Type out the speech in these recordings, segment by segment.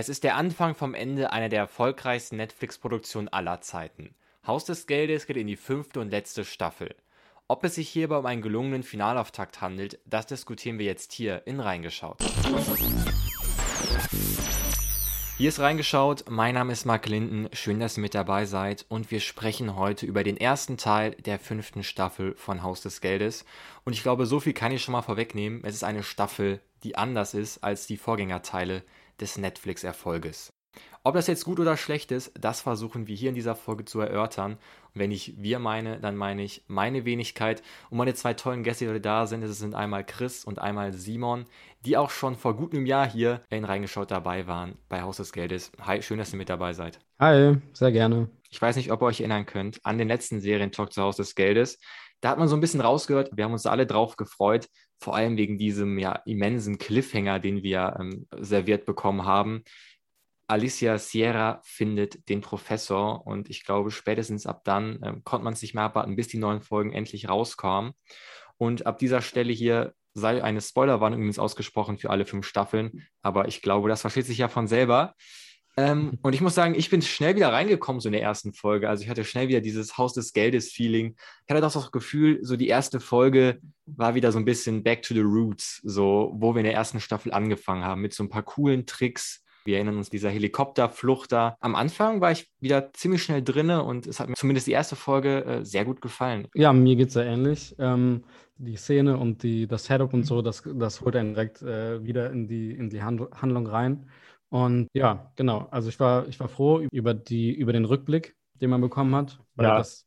Es ist der Anfang vom Ende einer der erfolgreichsten Netflix-Produktionen aller Zeiten. Haus des Geldes geht in die fünfte und letzte Staffel. Ob es sich hierbei um einen gelungenen Finalauftakt handelt, das diskutieren wir jetzt hier in Reingeschaut. Hier ist reingeschaut. Mein Name ist Mark Linden. Schön, dass ihr mit dabei seid. Und wir sprechen heute über den ersten Teil der fünften Staffel von Haus des Geldes. Und ich glaube, so viel kann ich schon mal vorwegnehmen. Es ist eine Staffel, die anders ist als die Vorgängerteile des Netflix-Erfolges. Ob das jetzt gut oder schlecht ist, das versuchen wir hier in dieser Folge zu erörtern. Und wenn ich wir meine, dann meine ich meine Wenigkeit und meine zwei tollen Gäste, die heute da sind. Es sind einmal Chris und einmal Simon, die auch schon vor gut einem Jahr hier in Reingeschaut dabei waren bei Haus des Geldes. Hi, schön, dass ihr mit dabei seid. Hi, sehr gerne. Ich weiß nicht, ob ihr euch erinnern könnt an den letzten Serientalk zu Haus des Geldes. Da hat man so ein bisschen rausgehört, wir haben uns alle drauf gefreut, vor allem wegen diesem ja, immensen Cliffhanger, den wir ähm, serviert bekommen haben. Alicia Sierra findet den Professor und ich glaube, spätestens ab dann ähm, konnte man es nicht mehr abwarten, bis die neuen Folgen endlich rauskamen. Und ab dieser Stelle hier sei eine Spoilerwarnung übrigens ausgesprochen für alle fünf Staffeln, aber ich glaube, das versteht sich ja von selber. Ähm, und ich muss sagen, ich bin schnell wieder reingekommen, so in der ersten Folge. Also ich hatte schnell wieder dieses Haus des Geldes-Feeling. Ich hatte doch das Gefühl, so die erste Folge war wieder so ein bisschen back to the roots, so wo wir in der ersten Staffel angefangen haben, mit so ein paar coolen Tricks. Wir erinnern uns dieser Helikopterflucht da. Am Anfang war ich wieder ziemlich schnell drinne und es hat mir zumindest die erste Folge äh, sehr gut gefallen. Ja, mir geht es ja ähnlich. Ähm, die Szene und die, das Setup und so, das, das holt einen direkt äh, wieder in die, in die Handlung rein. Und ja, genau. Also ich war, ich war froh über, die, über den Rückblick, den man bekommen hat, weil ja. das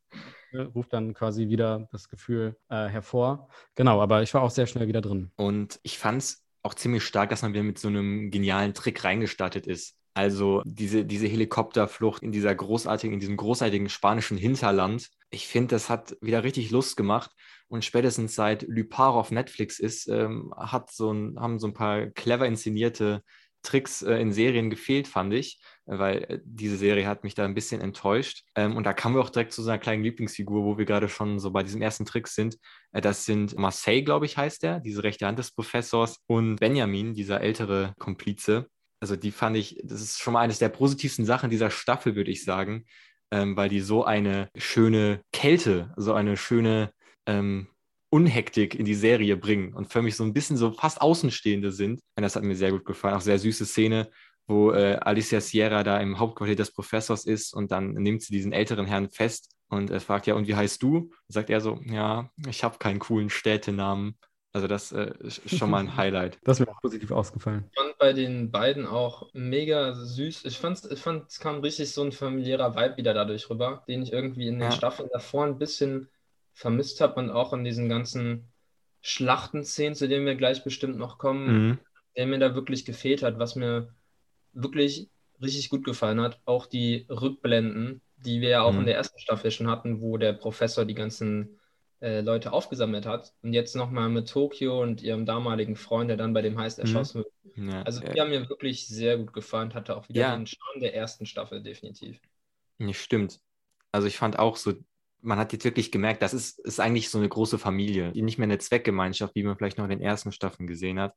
ne, ruft dann quasi wieder das Gefühl äh, hervor. Genau, aber ich war auch sehr schnell wieder drin. Und ich fand es auch ziemlich stark, dass man wieder mit so einem genialen Trick reingestartet ist. Also diese, diese Helikopterflucht in dieser großartigen, in diesem großartigen spanischen Hinterland. Ich finde, das hat wieder richtig Lust gemacht. Und spätestens seit Lupar auf Netflix ist, ähm, hat so ein, haben so ein paar clever inszenierte Tricks äh, in Serien gefehlt, fand ich, weil äh, diese Serie hat mich da ein bisschen enttäuscht. Ähm, und da kamen wir auch direkt zu so einer kleinen Lieblingsfigur, wo wir gerade schon so bei diesem ersten Trick sind. Äh, das sind Marseille, glaube ich, heißt er, diese rechte Hand des Professors, und Benjamin, dieser ältere Komplize. Also die fand ich, das ist schon mal eines der positivsten Sachen dieser Staffel, würde ich sagen, ähm, weil die so eine schöne Kälte, so eine schöne ähm, Unhektik in die Serie bringen und für mich so ein bisschen so fast Außenstehende sind. Und das hat mir sehr gut gefallen. Auch sehr süße Szene, wo äh, Alicia Sierra da im Hauptquartier des Professors ist und dann nimmt sie diesen älteren Herrn fest und er fragt, ja, und wie heißt du? Und sagt er so, ja, ich habe keinen coolen Städtenamen. Also das äh, ist schon mal ein Highlight. Das ist mir auch positiv ausgefallen. Ich fand bei den beiden auch mega süß. Ich fand, ich fand, es kam richtig so ein familiärer Vibe wieder dadurch rüber, den ich irgendwie in den ja. Staffeln davor ein bisschen vermisst habe und auch in diesen ganzen Schlachtenszenen, zu denen wir gleich bestimmt noch kommen, mhm. der mir da wirklich gefehlt hat, was mir wirklich richtig gut gefallen hat. Auch die Rückblenden, die wir ja auch mhm. in der ersten Staffel schon hatten, wo der Professor die ganzen äh, Leute aufgesammelt hat. Und jetzt nochmal mit Tokio und ihrem damaligen Freund, der dann bei dem Heist mhm. erschossen mhm. wird. Ja, also die ja. haben mir wirklich sehr gut gefallen, hatte auch wieder ja. den Charme der ersten Staffel, definitiv. Ja, stimmt. Also ich fand auch so man hat jetzt wirklich gemerkt, das ist, ist eigentlich so eine große Familie, nicht mehr eine Zweckgemeinschaft, wie man vielleicht noch in den ersten Staffeln gesehen hat.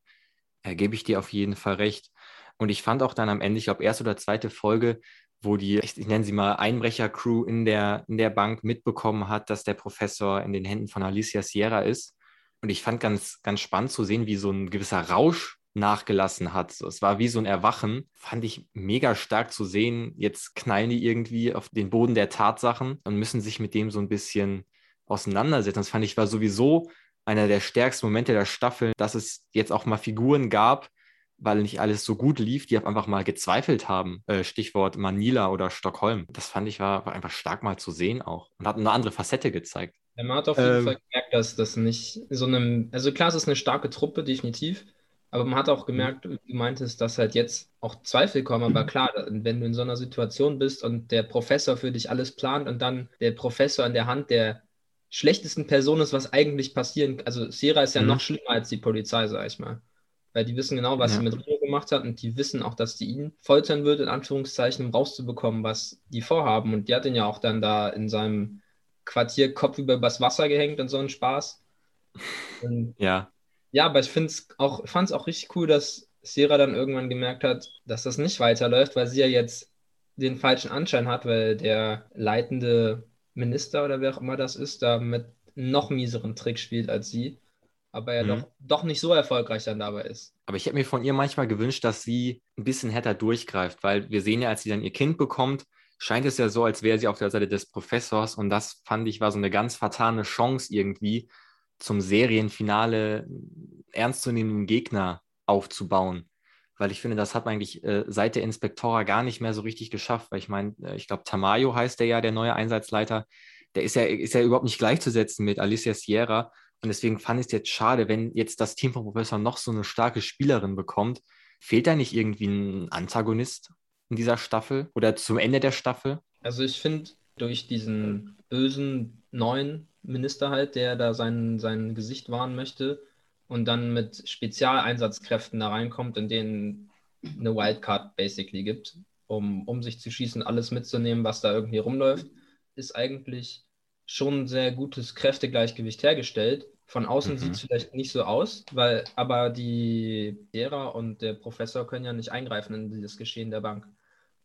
Da gebe ich dir auf jeden Fall recht. Und ich fand auch dann am Ende, ich glaube, erste oder zweite Folge, wo die, ich, ich nenne sie mal Einbrecher-Crew in der, in der Bank mitbekommen hat, dass der Professor in den Händen von Alicia Sierra ist. Und ich fand ganz, ganz spannend zu sehen, wie so ein gewisser Rausch nachgelassen hat. So, es war wie so ein Erwachen. Fand ich mega stark zu sehen. Jetzt knallen die irgendwie auf den Boden der Tatsachen und müssen sich mit dem so ein bisschen auseinandersetzen. Das fand ich war sowieso einer der stärksten Momente der Staffel, dass es jetzt auch mal Figuren gab, weil nicht alles so gut lief, die einfach mal gezweifelt haben. Äh, Stichwort Manila oder Stockholm. Das fand ich war, war, einfach stark mal zu sehen auch und hat eine andere Facette gezeigt. Ja, man hat auf jeden ähm, Fall gemerkt, dass das nicht so einem, also klar, es ist eine starke Truppe, definitiv, aber man hat auch gemerkt, wie du meintest, dass halt jetzt auch Zweifel kommen. Aber klar, wenn du in so einer Situation bist und der Professor für dich alles plant und dann der Professor an der Hand der schlechtesten Person ist, was eigentlich passieren kann. Also Sierra ist ja mhm. noch schlimmer als die Polizei, sag ich mal. Weil die wissen genau, was ja. sie mit Rio gemacht hat und die wissen auch, dass die ihn foltern wird, in Anführungszeichen, um rauszubekommen, was die vorhaben. Und die hat ihn ja auch dann da in seinem Quartier Kopf über das Wasser gehängt und so einen Spaß. Und ja. Ja, aber ich finde es auch, fand es auch richtig cool, dass Sierra dann irgendwann gemerkt hat, dass das nicht weiterläuft, weil sie ja jetzt den falschen Anschein hat, weil der leitende Minister oder wer auch immer das ist, da mit noch mieseren Trick spielt als sie, aber er mhm. doch, doch nicht so erfolgreich dann dabei ist. Aber ich hätte mir von ihr manchmal gewünscht, dass sie ein bisschen härter durchgreift, weil wir sehen ja, als sie dann ihr Kind bekommt, scheint es ja so, als wäre sie auf der Seite des Professors und das fand ich war so eine ganz fatale Chance irgendwie zum Serienfinale ernstzunehmenden Gegner aufzubauen. Weil ich finde, das hat man eigentlich äh, seit der Inspektora gar nicht mehr so richtig geschafft. Weil ich meine, äh, ich glaube, Tamayo heißt der ja, der neue Einsatzleiter. Der ist ja, ist ja überhaupt nicht gleichzusetzen mit Alicia Sierra. Und deswegen fand ich es jetzt schade, wenn jetzt das Team von Professor noch so eine starke Spielerin bekommt. Fehlt da nicht irgendwie ein Antagonist in dieser Staffel oder zum Ende der Staffel? Also ich finde, durch diesen bösen neuen Minister halt, der da sein, sein Gesicht wahren möchte, und dann mit Spezialeinsatzkräften da reinkommt, in denen eine Wildcard basically gibt, um, um sich zu schießen, alles mitzunehmen, was da irgendwie rumläuft, ist eigentlich schon ein sehr gutes Kräftegleichgewicht hergestellt. Von außen mhm. sieht es vielleicht nicht so aus, weil aber die Lehrer und der Professor können ja nicht eingreifen in dieses Geschehen der Bank.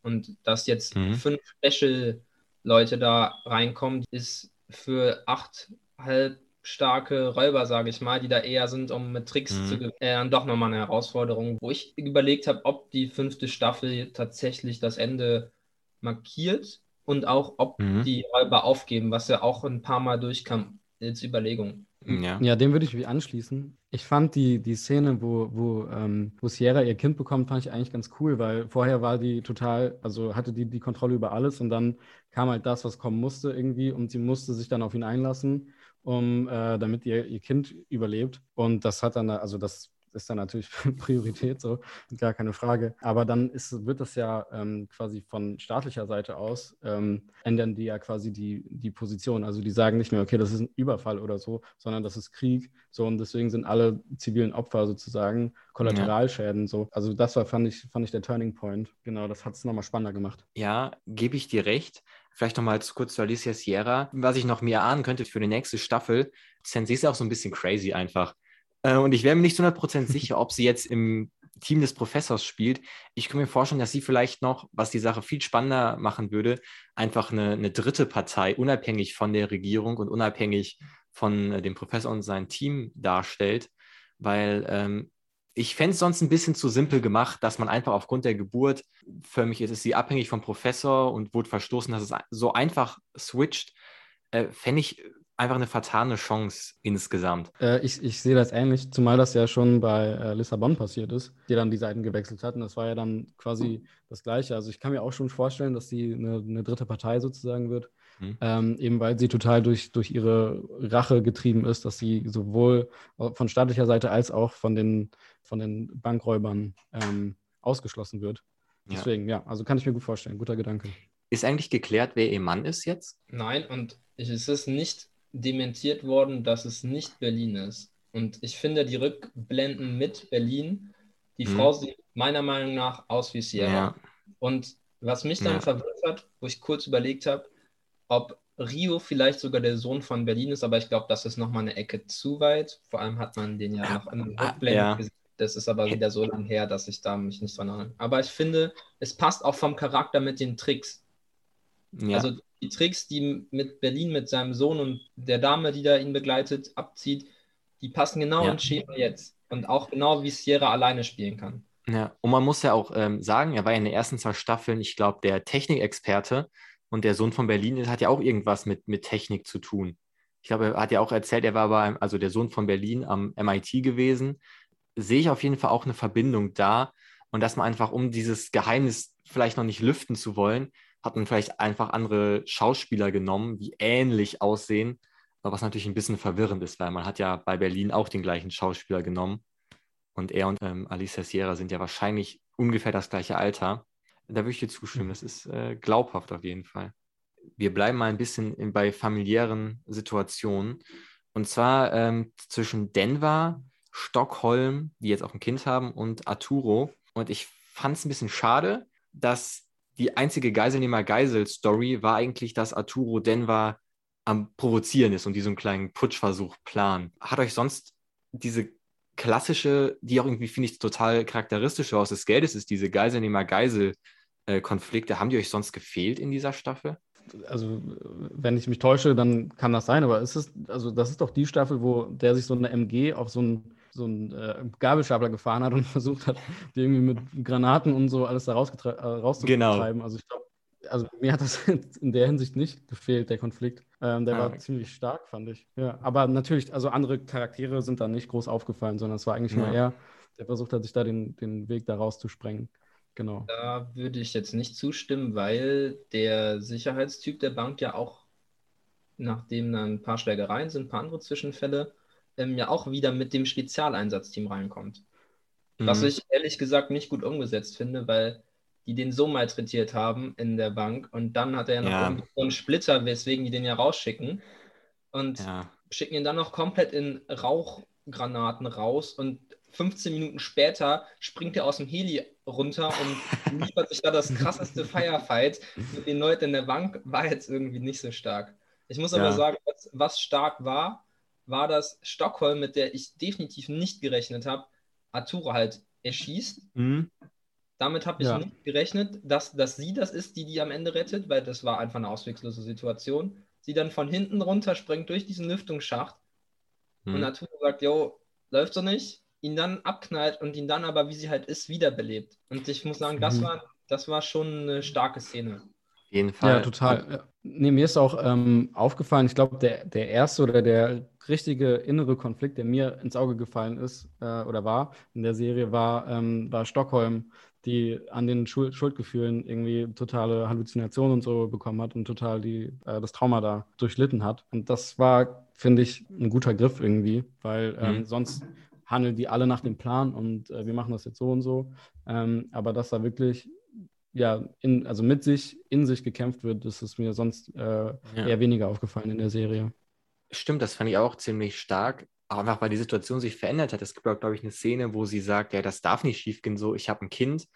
Und dass jetzt mhm. fünf Special-Leute da reinkommen, ist für acht halb starke Räuber, sage ich mal, die da eher sind, um mit Tricks mhm. zu gewinnen, äh, dann doch nochmal eine Herausforderung, wo ich überlegt habe, ob die fünfte Staffel tatsächlich das Ende markiert und auch, ob mhm. die Räuber aufgeben, was ja auch ein paar Mal durchkam als Überlegung. Ja. ja, dem würde ich mich anschließen. Ich fand die, die Szene, wo, wo, ähm, wo Sierra ihr Kind bekommt, fand ich eigentlich ganz cool, weil vorher war die total, also hatte die die Kontrolle über alles und dann kam halt das, was kommen musste irgendwie und sie musste sich dann auf ihn einlassen um, äh, damit ihr, ihr Kind überlebt. Und das hat dann, also das ist dann natürlich Priorität, so, gar keine Frage. Aber dann ist, wird das ja ähm, quasi von staatlicher Seite aus, ähm, ändern die ja quasi die, die Position. Also die sagen nicht mehr, okay, das ist ein Überfall oder so, sondern das ist Krieg. So, und deswegen sind alle zivilen Opfer sozusagen Kollateralschäden. So. Also das war, fand ich, fand ich der Turning Point. Genau, das hat es nochmal spannender gemacht. Ja, gebe ich dir recht. Vielleicht nochmal kurz zu Alicia Sierra. Was ich noch mehr ahnen könnte für die nächste Staffel, Sensei ist ja auch so ein bisschen crazy einfach. Äh, und ich wäre mir nicht zu 100% sicher, ob sie jetzt im Team des Professors spielt. Ich kann mir vorstellen, dass sie vielleicht noch, was die Sache viel spannender machen würde, einfach eine, eine dritte Partei, unabhängig von der Regierung und unabhängig von äh, dem Professor und seinem Team darstellt. Weil ähm, ich fände es sonst ein bisschen zu simpel gemacht, dass man einfach aufgrund der Geburt, für mich ist, ist sie abhängig vom Professor und wurde verstoßen, dass es so einfach switcht, äh, fände ich einfach eine vertane Chance insgesamt. Äh, ich, ich sehe das ähnlich, zumal das ja schon bei äh, Lissabon passiert ist, die dann die Seiten gewechselt hat. Und das war ja dann quasi das Gleiche. Also ich kann mir auch schon vorstellen, dass sie eine, eine dritte Partei sozusagen wird. Mhm. Ähm, eben weil sie total durch, durch ihre Rache getrieben ist, dass sie sowohl von staatlicher Seite als auch von den, von den Bankräubern ähm, ausgeschlossen wird. Deswegen, ja. ja, also kann ich mir gut vorstellen. Guter Gedanke. Ist eigentlich geklärt, wer ihr Mann ist jetzt? Nein, und es ist nicht dementiert worden, dass es nicht Berlin ist. Und ich finde die Rückblenden mit Berlin, die hm. Frau sieht meiner Meinung nach aus wie Sierra. Ja. Und was mich dann ja. verwirrt hat, wo ich kurz überlegt habe, ob Rio vielleicht sogar der Sohn von Berlin ist, aber ich glaube, das ist nochmal eine Ecke zu weit. Vor allem hat man den ja noch im ah, Rückblenden ja. gesehen. Das ist aber wieder so lang her, dass ich da mich nicht dran erinnere. Aber ich finde, es passt auch vom Charakter mit den Tricks. Ja. Also die Tricks, die mit Berlin mit seinem Sohn und der Dame, die da ihn begleitet, abzieht, die passen genau ja. ins Schema jetzt. Und auch genau wie Sierra alleine spielen kann. Ja, und man muss ja auch ähm, sagen, er war ja in den ersten zwei Staffeln, ich glaube, der Technikexperte und der Sohn von Berlin hat ja auch irgendwas mit, mit Technik zu tun. Ich glaube, er hat ja auch erzählt, er war beim, also der Sohn von Berlin am MIT gewesen. Sehe ich auf jeden Fall auch eine Verbindung da. Und dass man einfach, um dieses Geheimnis vielleicht noch nicht lüften zu wollen, hat man vielleicht einfach andere Schauspieler genommen, die ähnlich aussehen, was natürlich ein bisschen verwirrend ist, weil man hat ja bei Berlin auch den gleichen Schauspieler genommen. Und er und ähm, Alicia Sierra sind ja wahrscheinlich ungefähr das gleiche Alter. Da würde ich dir zustimmen. Das ist äh, glaubhaft auf jeden Fall. Wir bleiben mal ein bisschen in, bei familiären Situationen. Und zwar ähm, zwischen Denver, Stockholm, die jetzt auch ein Kind haben, und Arturo. Und ich fand es ein bisschen schade, dass die einzige Geiselnehmer-Geisel-Story war eigentlich, dass Arturo Denver am Provozieren ist und diesen kleinen Putschversuch planen. Hat euch sonst diese klassische, die auch irgendwie, finde ich, total charakteristisch aus des Geldes ist, diese Geiselnehmer-Geisel-Konflikte. Haben die euch sonst gefehlt in dieser Staffel? Also, wenn ich mich täusche, dann kann das sein, aber ist es, also das ist doch die Staffel, wo der sich so eine MG auf so einen so einen äh, Gabelstapler gefahren hat und versucht hat, die irgendwie mit Granaten und so alles da äh, rauszutreiben. Genau. Also ich glaube, also mir hat das in der Hinsicht nicht gefehlt, der Konflikt. Ähm, der ah, war okay. ziemlich stark, fand ich. Ja, aber natürlich, also andere Charaktere sind da nicht groß aufgefallen, sondern es war eigentlich ja. nur er, der versucht hat, sich da den, den Weg da rauszusprengen. Genau. Da würde ich jetzt nicht zustimmen, weil der Sicherheitstyp der Bank ja auch, nachdem dann ein paar Schlägereien sind, ein paar andere Zwischenfälle, ähm, ja auch wieder mit dem Spezialeinsatzteam reinkommt. Mhm. Was ich ehrlich gesagt nicht gut umgesetzt finde, weil die den so malträtiert haben in der Bank und dann hat er ja noch ja. so einen Splitter, weswegen die den ja rausschicken und ja. schicken ihn dann noch komplett in Rauchgranaten raus und 15 Minuten später springt er aus dem Heli runter und liefert sich da das krasseste Firefight mit den Leuten in der Bank, war jetzt irgendwie nicht so stark. Ich muss aber ja. sagen, was, was, stark war, war das Stockholm, mit der ich definitiv nicht gerechnet habe, Arturo halt erschießt. Mhm. Damit habe ich ja. nicht gerechnet, dass, dass sie das ist, die die am Ende rettet, weil das war einfach eine auswegslose Situation. Sie dann von hinten runterspringt durch diesen Lüftungsschacht hm. und Natur sagt, jo, läuft so nicht, ihn dann abknallt und ihn dann aber, wie sie halt ist, wiederbelebt. Und ich muss sagen, das, mhm. war, das war schon eine starke Szene. Jeden Fall. Ja, total. Nee, mir ist auch ähm, aufgefallen, ich glaube, der, der erste oder der richtige innere Konflikt, der mir ins Auge gefallen ist äh, oder war in der Serie, war, ähm, war Stockholm die an den Schuld Schuldgefühlen irgendwie totale Halluzinationen und so bekommen hat und total die, äh, das Trauma da durchlitten hat. Und das war, finde ich, ein guter Griff irgendwie, weil ähm, mhm. sonst handeln die alle nach dem Plan und äh, wir machen das jetzt so und so. Ähm, aber dass da wirklich ja, in, also mit sich, in sich gekämpft wird, das ist mir sonst äh, ja. eher weniger aufgefallen in der Serie. Stimmt, das fand ich auch ziemlich stark einfach weil die Situation sich verändert hat. Es gibt glaube ich, eine Szene, wo sie sagt, ja, das darf nicht schiefgehen, so, ich habe ein Kind.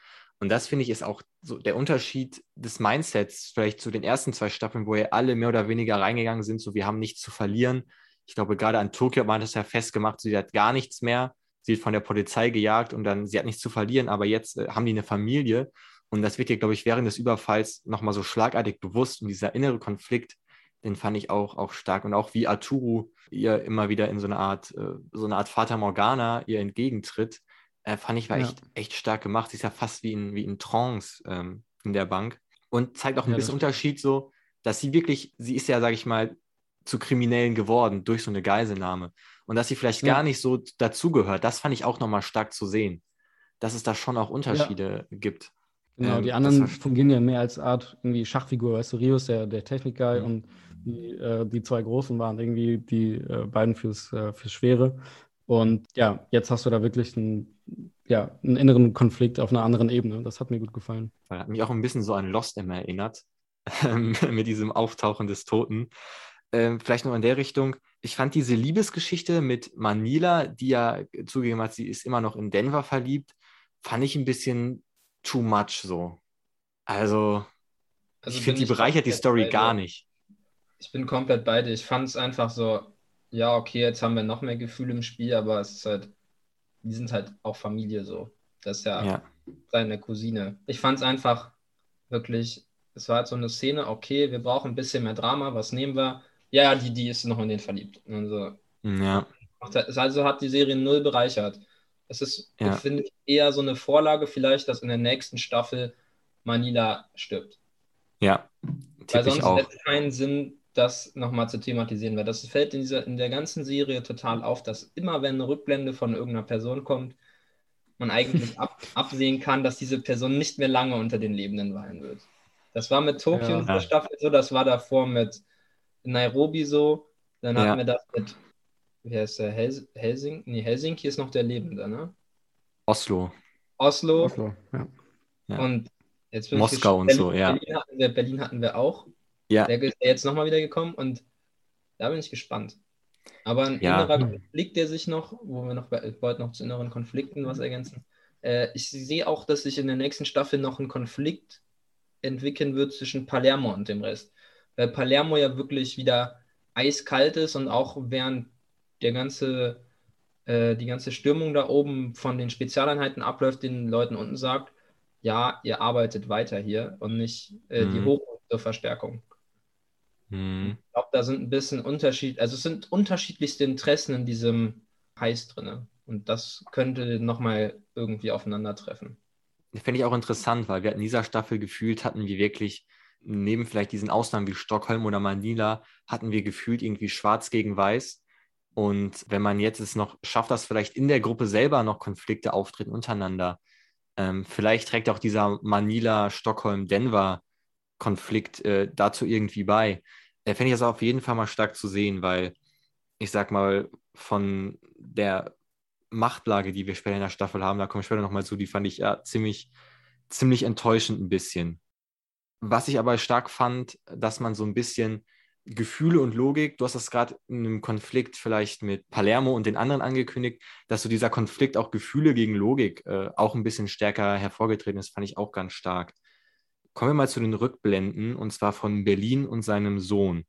Und das finde ich ist auch so der Unterschied des Mindsets vielleicht zu den ersten zwei Staffeln, wo ja alle mehr oder weniger reingegangen sind, so wir haben nichts zu verlieren. Ich glaube, gerade an Tokio hat man das ja festgemacht, sie hat gar nichts mehr. Sie wird von der Polizei gejagt und dann, sie hat nichts zu verlieren, aber jetzt äh, haben die eine Familie. Und das wird ihr, glaube ich, während des Überfalls nochmal so schlagartig bewusst. Und dieser innere Konflikt, den fand ich auch, auch stark. Und auch wie Arturo ihr immer wieder in so eine Art, äh, so eine Art Fata Morgana ihr entgegentritt, äh, fand ich war ja. echt, echt stark gemacht. Sie ist ja fast wie in, wie in Trance ähm, in der Bank. Und zeigt auch ein ja, bisschen Unterschied so, dass sie wirklich, sie ist ja, sage ich mal, zu Kriminellen geworden durch so eine Geiselnahme. Und dass sie vielleicht ja. gar nicht so dazugehört, das fand ich auch nochmal stark zu sehen. Dass es da schon auch Unterschiede gibt. Genau, ähm, die anderen fungieren ja mehr als Art irgendwie Schachfigur, weißt du, Rios, der, der Technik-Guy mhm. und die, äh, die zwei Großen waren irgendwie die äh, beiden fürs, äh, fürs Schwere. Und ja, jetzt hast du da wirklich einen, ja, einen inneren Konflikt auf einer anderen Ebene. Das hat mir gut gefallen. Hat mich auch ein bisschen so an Lost immer erinnert, mit diesem Auftauchen des Toten. Ähm, vielleicht noch in der Richtung. Ich fand diese Liebesgeschichte mit Manila, die ja zugegeben hat, sie ist immer noch in Denver verliebt, fand ich ein bisschen too much so. Also, also ich finde, die bereichert die Story gar nicht. Ich bin komplett bei dir. Ich fand es einfach so, ja, okay, jetzt haben wir noch mehr Gefühle im Spiel, aber es ist halt, die sind halt auch Familie so. Das ist ja, ja. seine Cousine. Ich fand es einfach wirklich, es war halt so eine Szene, okay, wir brauchen ein bisschen mehr Drama, was nehmen wir? Ja, die, die ist noch in den verliebt. Also, ja. Also hat die Serie null bereichert. Es ist, ja. finde ich, eher so eine Vorlage, vielleicht, dass in der nächsten Staffel Manila stirbt. Ja. Weil sonst hätte es keinen Sinn, das nochmal zu thematisieren, weil das fällt in, dieser, in der ganzen Serie total auf, dass immer, wenn eine Rückblende von irgendeiner Person kommt, man eigentlich ab, absehen kann, dass diese Person nicht mehr lange unter den Lebenden weilen wird. Das war mit Tokio ja. in der Staffel so, das war davor mit Nairobi so, dann hatten ja. wir das mit, wie heißt der, Hels Helsinki? Nee, Helsinki ist noch der Lebende, ne? Oslo. Oslo. Oslo, ja. Und jetzt Moskau und so, ja. Berlin hatten, wir, Berlin hatten wir auch. Ja. Der ist jetzt nochmal wieder gekommen und da bin ich gespannt. Aber ein ja. innerer Konflikt, der sich noch, wo wir noch, ich wollte noch zu inneren Konflikten was ergänzen. Äh, ich sehe auch, dass sich in der nächsten Staffel noch ein Konflikt entwickeln wird zwischen Palermo und dem Rest. Weil Palermo ja wirklich wieder eiskalt ist und auch während der ganze äh, die ganze Stürmung da oben von den Spezialeinheiten abläuft, den Leuten unten sagt, ja, ihr arbeitet weiter hier und nicht äh, mhm. die Hoch- zur Verstärkung. Mhm. Ich glaube, da sind ein bisschen Unterschied, also es sind unterschiedlichste Interessen in diesem Heiß drin. Und das könnte nochmal irgendwie aufeinandertreffen. Fände ich auch interessant, weil wir in dieser Staffel gefühlt hatten wir wirklich, neben vielleicht diesen Ausnahmen wie Stockholm oder Manila, hatten wir gefühlt irgendwie schwarz gegen weiß. Und wenn man jetzt es noch schafft, dass vielleicht in der Gruppe selber noch Konflikte auftreten untereinander, ähm, vielleicht trägt auch dieser Manila, Stockholm, Denver Konflikt äh, dazu irgendwie bei. Da fände ich das auf jeden Fall mal stark zu sehen, weil ich sag mal, von der Machtlage, die wir später in der Staffel haben, da komme ich später nochmal zu, die fand ich ja ziemlich, ziemlich enttäuschend ein bisschen. Was ich aber stark fand, dass man so ein bisschen Gefühle und Logik, du hast das gerade in einem Konflikt vielleicht mit Palermo und den anderen angekündigt, dass so dieser Konflikt auch Gefühle gegen Logik äh, auch ein bisschen stärker hervorgetreten ist, fand ich auch ganz stark. Kommen wir mal zu den Rückblenden und zwar von Berlin und seinem Sohn.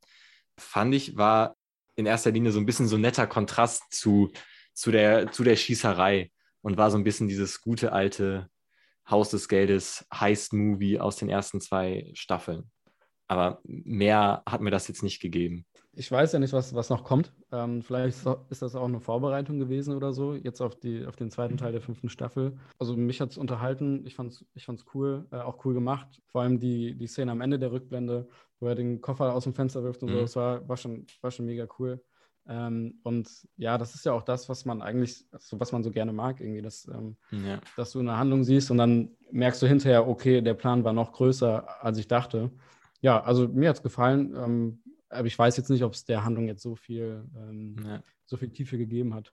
Fand ich, war in erster Linie so ein bisschen so ein netter Kontrast zu, zu, der, zu der Schießerei und war so ein bisschen dieses gute alte Haus des Geldes Heist-Movie aus den ersten zwei Staffeln. Aber mehr hat mir das jetzt nicht gegeben. Ich weiß ja nicht, was, was noch kommt. Ähm, vielleicht ist das auch eine Vorbereitung gewesen oder so, jetzt auf, die, auf den zweiten Teil der fünften Staffel. Also mich hat es unterhalten, ich fand es ich fand's cool, äh, auch cool gemacht. Vor allem die, die Szene am Ende der Rückblende, wo er den Koffer aus dem Fenster wirft und mhm. so, das war, war, schon, war schon mega cool. Ähm, und ja, das ist ja auch das, was man eigentlich, also was man so gerne mag, irgendwie, dass, ähm, ja. dass du eine Handlung siehst und dann merkst du hinterher, okay, der Plan war noch größer, als ich dachte. Ja, also mir hat es gefallen, ähm, aber ich weiß jetzt nicht, ob es der Handlung jetzt so viel, ähm, ja. so viel Tiefe gegeben hat.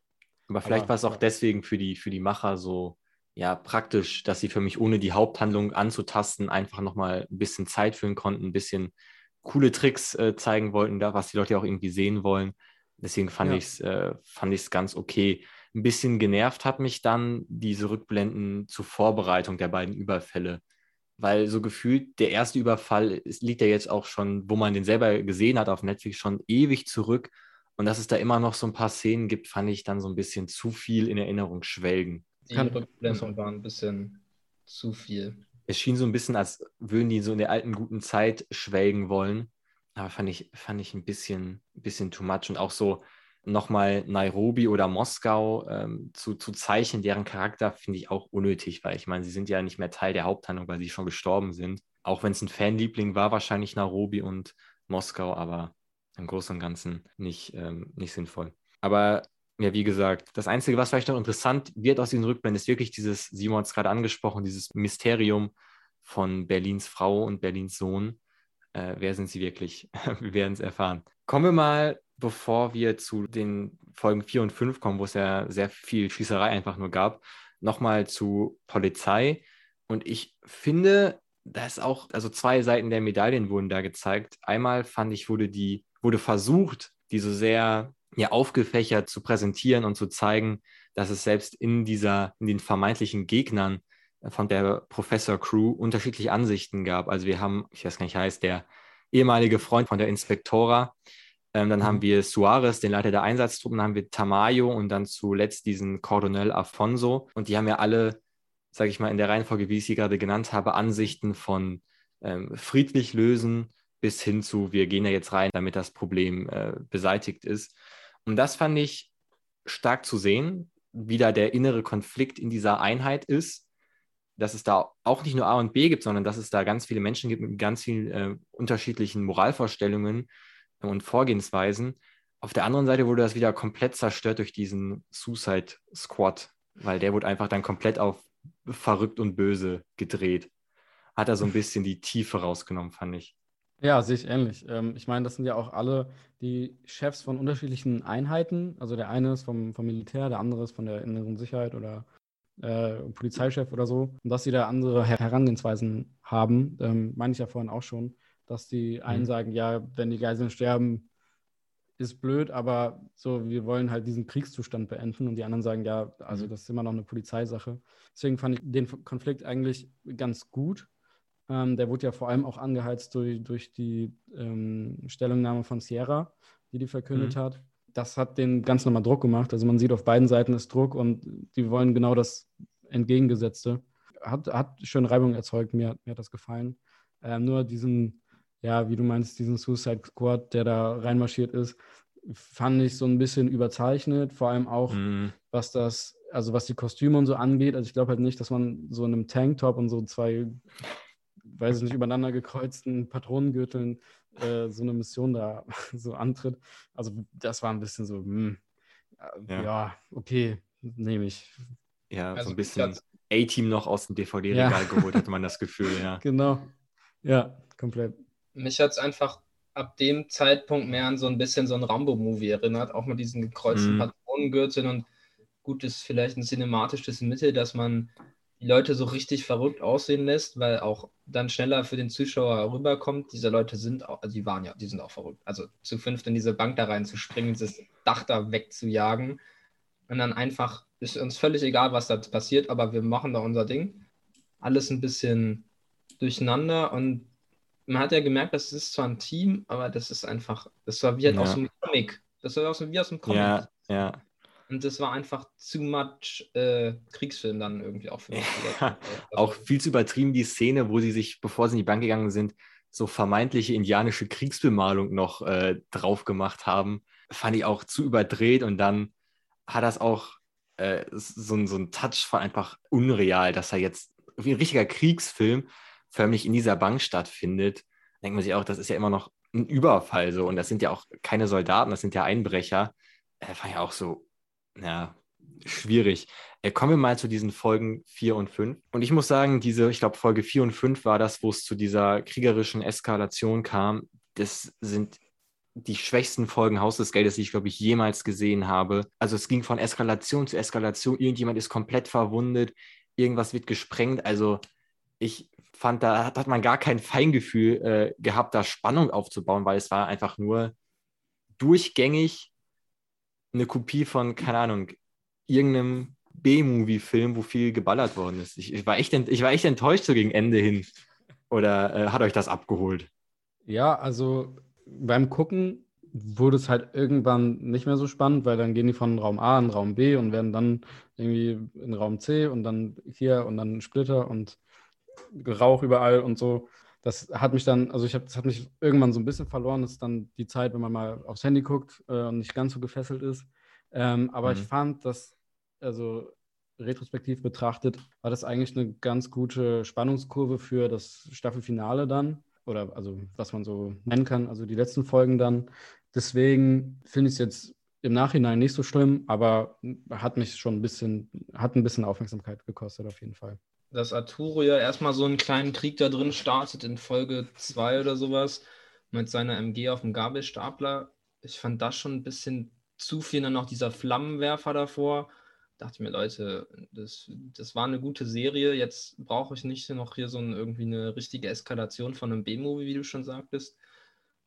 Aber vielleicht war es auch ja. deswegen für die, für die Macher so ja, praktisch, dass sie für mich, ohne die Haupthandlung anzutasten, einfach nochmal ein bisschen Zeit füllen konnten, ein bisschen coole Tricks äh, zeigen wollten, da, was die Leute auch irgendwie sehen wollen. Deswegen fand ja. ich es äh, ganz okay. Ein bisschen genervt hat mich dann diese Rückblenden zur Vorbereitung der beiden Überfälle. Weil so gefühlt der erste Überfall ist, liegt ja jetzt auch schon, wo man den selber gesehen hat auf Netflix, schon ewig zurück. Und dass es da immer noch so ein paar Szenen gibt, fand ich dann so ein bisschen zu viel in Erinnerung schwelgen. Die Rückblenden waren ein bisschen zu viel. Es schien so ein bisschen, als würden die so in der alten guten Zeit schwelgen wollen. Aber fand ich, fand ich ein bisschen, bisschen too much. Und auch so nochmal Nairobi oder Moskau ähm, zu, zu zeichnen, deren Charakter finde ich auch unnötig, weil ich meine, sie sind ja nicht mehr Teil der Haupthandlung, weil sie schon gestorben sind. Auch wenn es ein Fanliebling war, wahrscheinlich Nairobi und Moskau, aber im Großen und Ganzen nicht, ähm, nicht sinnvoll. Aber ja, wie gesagt, das Einzige, was vielleicht noch interessant wird aus diesen Rückblenden, ist wirklich dieses, Simon hat es gerade angesprochen, dieses Mysterium von Berlins Frau und Berlins Sohn. Äh, wer sind sie wirklich? wir werden es erfahren. Kommen wir mal, bevor wir zu den Folgen 4 und 5 kommen, wo es ja sehr viel Schießerei einfach nur gab, nochmal zu Polizei. Und ich finde, da ist auch, also zwei Seiten der Medaillen wurden da gezeigt. Einmal fand ich, wurde die, wurde versucht, die so sehr ja, aufgefächert zu präsentieren und zu zeigen, dass es selbst in dieser, in den vermeintlichen Gegnern von der Professor Crew unterschiedliche Ansichten gab. Also wir haben, ich weiß gar nicht, heißt der ehemalige Freund von der Inspektora. Ähm, dann mhm. haben wir Suarez, den Leiter der Einsatztruppen, dann haben wir Tamayo und dann zuletzt diesen Cordonel Afonso. Und die haben ja alle, sage ich mal, in der Reihenfolge, wie ich sie gerade genannt habe, Ansichten von ähm, friedlich lösen bis hin zu, wir gehen ja jetzt rein, damit das Problem äh, beseitigt ist. Und das fand ich stark zu sehen, wie da der innere Konflikt in dieser Einheit ist, dass es da auch nicht nur A und B gibt, sondern dass es da ganz viele Menschen gibt mit ganz vielen äh, unterschiedlichen Moralvorstellungen und Vorgehensweisen. Auf der anderen Seite wurde das wieder komplett zerstört durch diesen Suicide Squad, weil der wurde einfach dann komplett auf verrückt und böse gedreht. Hat er so ein bisschen die Tiefe rausgenommen, fand ich. Ja, sehe ich ähnlich. Ähm, ich meine, das sind ja auch alle die Chefs von unterschiedlichen Einheiten. Also der eine ist vom, vom Militär, der andere ist von der inneren Sicherheit oder äh, Polizeichef oder so. Und dass sie da andere Herangehensweisen haben, ähm, meine ich ja vorhin auch schon, dass die einen mhm. sagen, ja, wenn die Geiseln sterben, ist blöd, aber so, wir wollen halt diesen Kriegszustand beenden und die anderen sagen, ja, also mhm. das ist immer noch eine Polizeisache. Deswegen fand ich den Konflikt eigentlich ganz gut ähm, der wurde ja vor allem auch angeheizt durch, durch die ähm, Stellungnahme von Sierra, die die verkündet mhm. hat. das hat den ganz nochmal Druck gemacht. Also man sieht auf beiden Seiten ist Druck und die wollen genau das Entgegengesetzte. Hat, hat schön Reibung erzeugt, mir, mir hat das gefallen. Ähm, nur diesen, ja, wie du meinst, diesen Suicide Squad, der da reinmarschiert ist, fand ich so ein bisschen überzeichnet, vor allem auch, mhm. was das, also was die Kostüme und so angeht. Also ich glaube halt nicht, dass man so in einem Tanktop und so zwei, weiß ich nicht, übereinander gekreuzten Patronengürteln äh, so eine Mission da so antritt. Also das war ein bisschen so, mh, hm, ja. ja. okay, nehme ich. Ja, also so ein bisschen A-Team noch aus dem DVD-Regal ja. geholt, hatte man das Gefühl, ja. Genau. Ja, komplett. Mich hat es einfach ab dem Zeitpunkt mehr an so ein bisschen so ein Rambo-Movie erinnert, auch mit diesen gekreuzten mm. Patronengürteln und gut ist vielleicht ein cinematisches Mittel, dass man die Leute so richtig verrückt aussehen lässt, weil auch dann schneller für den Zuschauer rüberkommt. Diese Leute sind auch, also die waren ja, die sind auch verrückt. Also zu fünft in diese Bank da reinzuspringen, dieses Dach da wegzujagen und dann einfach, ist uns völlig egal, was da passiert, aber wir machen da unser Ding. Alles ein bisschen durcheinander und man hat ja gemerkt, das ist zwar ein Team, aber das ist einfach, das war wie halt ja. aus einem Comic. Das war wie aus einem Comic. Ja, ja. Und das war einfach zu much äh, Kriegsfilm dann irgendwie auch für mich. Ja, auch viel zu übertrieben die Szene, wo sie sich, bevor sie in die Bank gegangen sind, so vermeintliche indianische Kriegsbemalung noch äh, drauf gemacht haben. Fand ich auch zu überdreht und dann hat das auch äh, so, so ein Touch von einfach unreal, dass er jetzt wie ein richtiger Kriegsfilm förmlich in dieser Bank stattfindet. Denkt man sich auch, das ist ja immer noch ein Überfall so und das sind ja auch keine Soldaten, das sind ja Einbrecher. Äh, war ja auch so ja, schwierig. Äh, kommen wir mal zu diesen Folgen 4 und 5. Und ich muss sagen, diese, ich glaube, Folge 4 und 5 war das, wo es zu dieser kriegerischen Eskalation kam. Das sind die schwächsten Folgen Haus des Geldes, die ich, glaube ich, jemals gesehen habe. Also es ging von Eskalation zu Eskalation. Irgendjemand ist komplett verwundet, irgendwas wird gesprengt. Also ich fand, da hat, man gar kein Feingefühl äh, gehabt, da Spannung aufzubauen, weil es war einfach nur durchgängig eine Kopie von, keine Ahnung, irgendeinem B-Movie-Film, wo viel geballert worden ist. Ich, ich, war echt ich war echt enttäuscht so gegen Ende hin. Oder äh, hat euch das abgeholt? Ja, also beim Gucken wurde es halt irgendwann nicht mehr so spannend, weil dann gehen die von Raum A in Raum B und werden dann irgendwie in Raum C und dann hier und dann Splitter und Rauch überall und so. Das hat mich dann, also ich habe, das hat mich irgendwann so ein bisschen verloren. Das ist dann die Zeit, wenn man mal aufs Handy guckt äh, und nicht ganz so gefesselt ist. Ähm, aber mhm. ich fand, dass, also retrospektiv betrachtet, war das eigentlich eine ganz gute Spannungskurve für das Staffelfinale dann. Oder also was man so nennen kann, also die letzten Folgen dann. Deswegen finde ich es jetzt im Nachhinein nicht so schlimm, aber hat mich schon ein bisschen, hat ein bisschen Aufmerksamkeit gekostet auf jeden Fall dass Arturo ja erstmal so einen kleinen Krieg da drin startet in Folge 2 oder sowas mit seiner MG auf dem Gabelstapler. Ich fand das schon ein bisschen zu viel, dann noch dieser Flammenwerfer davor. Dachte mir, Leute, das, das war eine gute Serie. Jetzt brauche ich nicht noch hier so ein, irgendwie eine richtige Eskalation von einem B-Movie, wie du schon sagtest.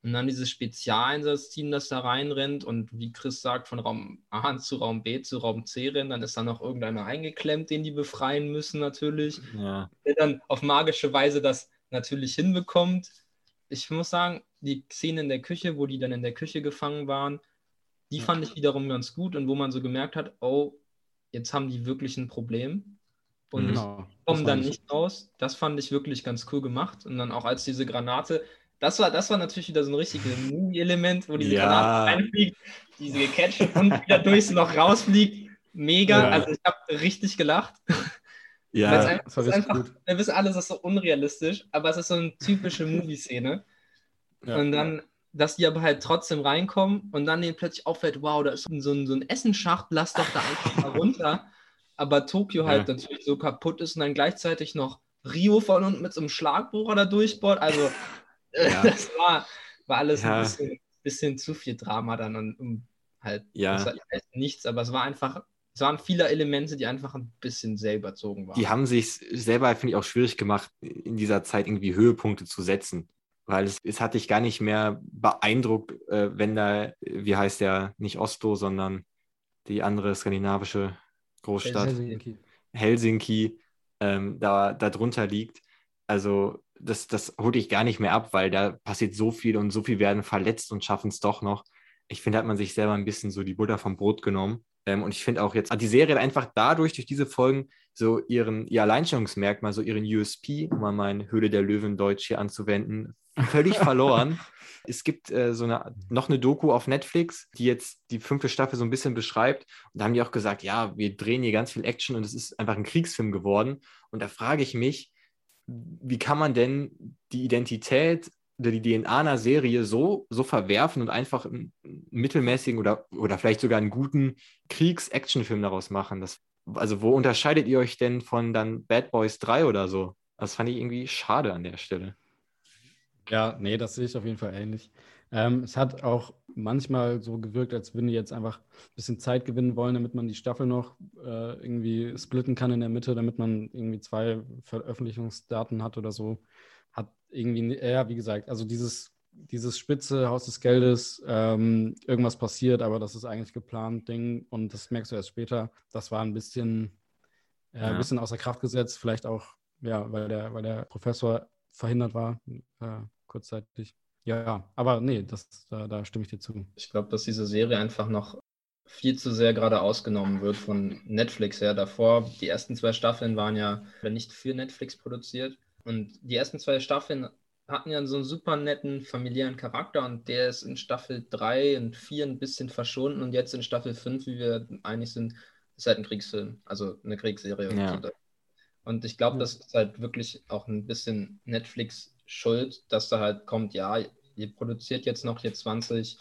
Und dann dieses Spezialeinsatzteam, das da reinrennt und wie Chris sagt, von Raum A zu Raum B zu Raum C rennt, dann ist da noch irgendeiner eingeklemmt, den die befreien müssen natürlich. Ja. Der dann auf magische Weise das natürlich hinbekommt. Ich muss sagen, die Szene in der Küche, wo die dann in der Küche gefangen waren, die fand ich wiederum ganz gut und wo man so gemerkt hat, oh, jetzt haben die wirklich ein Problem und genau. kommen dann nicht raus. Das fand ich wirklich ganz cool gemacht. Und dann auch als diese Granate, das war, das war natürlich wieder so ein richtiges Movie-Element, wo diese ja. Granate reinfliegt, diese gecatcht und wieder durchs noch rausfliegt. Mega, ja. also ich habe richtig gelacht. Ja, das, einfach, das war einfach, gut. Wir wissen alles, das ist so unrealistisch, aber es ist so eine typische Movie-Szene. Ja. Und dann, dass die aber halt trotzdem reinkommen und dann denen plötzlich auffällt, wow, da ist so ein, so ein Essenschacht, lass doch da einfach mal runter. Aber Tokio halt natürlich so kaputt ist und dann gleichzeitig noch Rio von unten mit so einem Schlagbohrer da durchbohrt. Also Ja. Das war, war alles ja. ein bisschen, bisschen, zu viel Drama dann und um halt, ja. halt nichts, aber es war einfach, es waren viele Elemente, die einfach ein bisschen sehr überzogen waren. Die haben sich selber, finde ich, auch schwierig gemacht, in dieser Zeit irgendwie Höhepunkte zu setzen. Weil es, es hat dich gar nicht mehr beeindruckt, äh, wenn da, wie heißt der, nicht Oslo, sondern die andere skandinavische Großstadt, Helsinki, Helsinki ähm, da, da drunter liegt. Also das, das holt dich gar nicht mehr ab, weil da passiert so viel und so viel werden verletzt und schaffen es doch noch. Ich finde, hat man sich selber ein bisschen so die Butter vom Brot genommen. Ähm, und ich finde auch jetzt, die Serie hat einfach dadurch, durch diese Folgen, so ihren, ihr Alleinstellungsmerkmal, so ihren USP, um mal mein Höhle der Löwen Deutsch hier anzuwenden, völlig verloren. Es gibt äh, so eine, noch eine Doku auf Netflix, die jetzt die fünfte Staffel so ein bisschen beschreibt. Und da haben die auch gesagt, ja, wir drehen hier ganz viel Action und es ist einfach ein Kriegsfilm geworden. Und da frage ich mich, wie kann man denn die Identität oder die DNA einer Serie so, so verwerfen und einfach einen mittelmäßigen oder, oder vielleicht sogar einen guten Kriegs-Action-Film daraus machen? Das, also, wo unterscheidet ihr euch denn von dann Bad Boys 3 oder so? Das fand ich irgendwie schade an der Stelle. Ja, nee, das sehe ich auf jeden Fall ähnlich. Ähm, es hat auch manchmal so gewirkt, als würden die jetzt einfach ein bisschen Zeit gewinnen wollen, damit man die Staffel noch äh, irgendwie splitten kann in der Mitte, damit man irgendwie zwei Veröffentlichungsdaten hat oder so. Hat irgendwie, ja, wie gesagt, also dieses, dieses spitze Haus des Geldes, ähm, irgendwas passiert, aber das ist eigentlich geplant Ding und das merkst du erst später. Das war ein bisschen, äh, ja. ein bisschen außer Kraft gesetzt, vielleicht auch, ja, weil der, weil der Professor verhindert war, äh, kurzzeitig. Ja, aber nee, das, da, da stimme ich dir zu. Ich glaube, dass diese Serie einfach noch viel zu sehr gerade ausgenommen wird von Netflix her. Davor, die ersten zwei Staffeln waren ja nicht für Netflix produziert. Und die ersten zwei Staffeln hatten ja so einen super netten familiären Charakter und der ist in Staffel 3 und 4 ein bisschen verschwunden und jetzt in Staffel 5, wie wir einig sind, ist halt ein Kriegsfilm, also eine Kriegsserie. Ja. Und ich glaube, das ist halt wirklich auch ein bisschen Netflix schuld, dass da halt kommt, ja, ihr produziert jetzt noch hier 20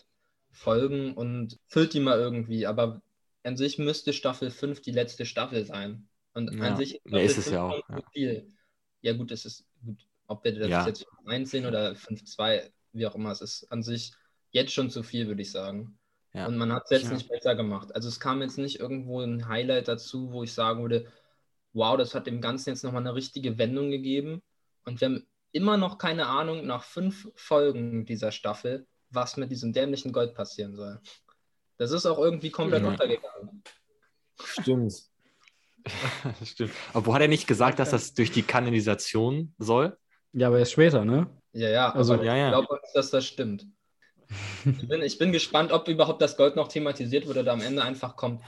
Folgen und füllt die mal irgendwie, aber an sich müsste Staffel 5 die letzte Staffel sein. Und ja, an sich ja, ist es ja auch. Ja. Viel. ja, gut, es ist gut. Ob wir das ja. jetzt 1 sehen oder 5-2, wie auch immer, es ist an sich jetzt schon zu viel, würde ich sagen. Ja. Und man hat es jetzt nicht besser gemacht. Also es kam jetzt nicht irgendwo ein Highlight dazu, wo ich sagen würde, wow, das hat dem Ganzen jetzt nochmal eine richtige Wendung gegeben. Und wir haben immer noch keine Ahnung nach fünf Folgen dieser Staffel, was mit diesem dämlichen Gold passieren soll. Das ist auch irgendwie komplett ja. untergegangen. Stimmt. Stimmt. Obwohl hat er nicht gesagt, dass das durch die Kanalisation soll? Ja, aber erst später, ne? Ja, ja, also, ja, ja. ich glaube, dass das stimmt. Ich bin, ich bin gespannt, ob überhaupt das Gold noch thematisiert wird oder am Ende einfach kommt,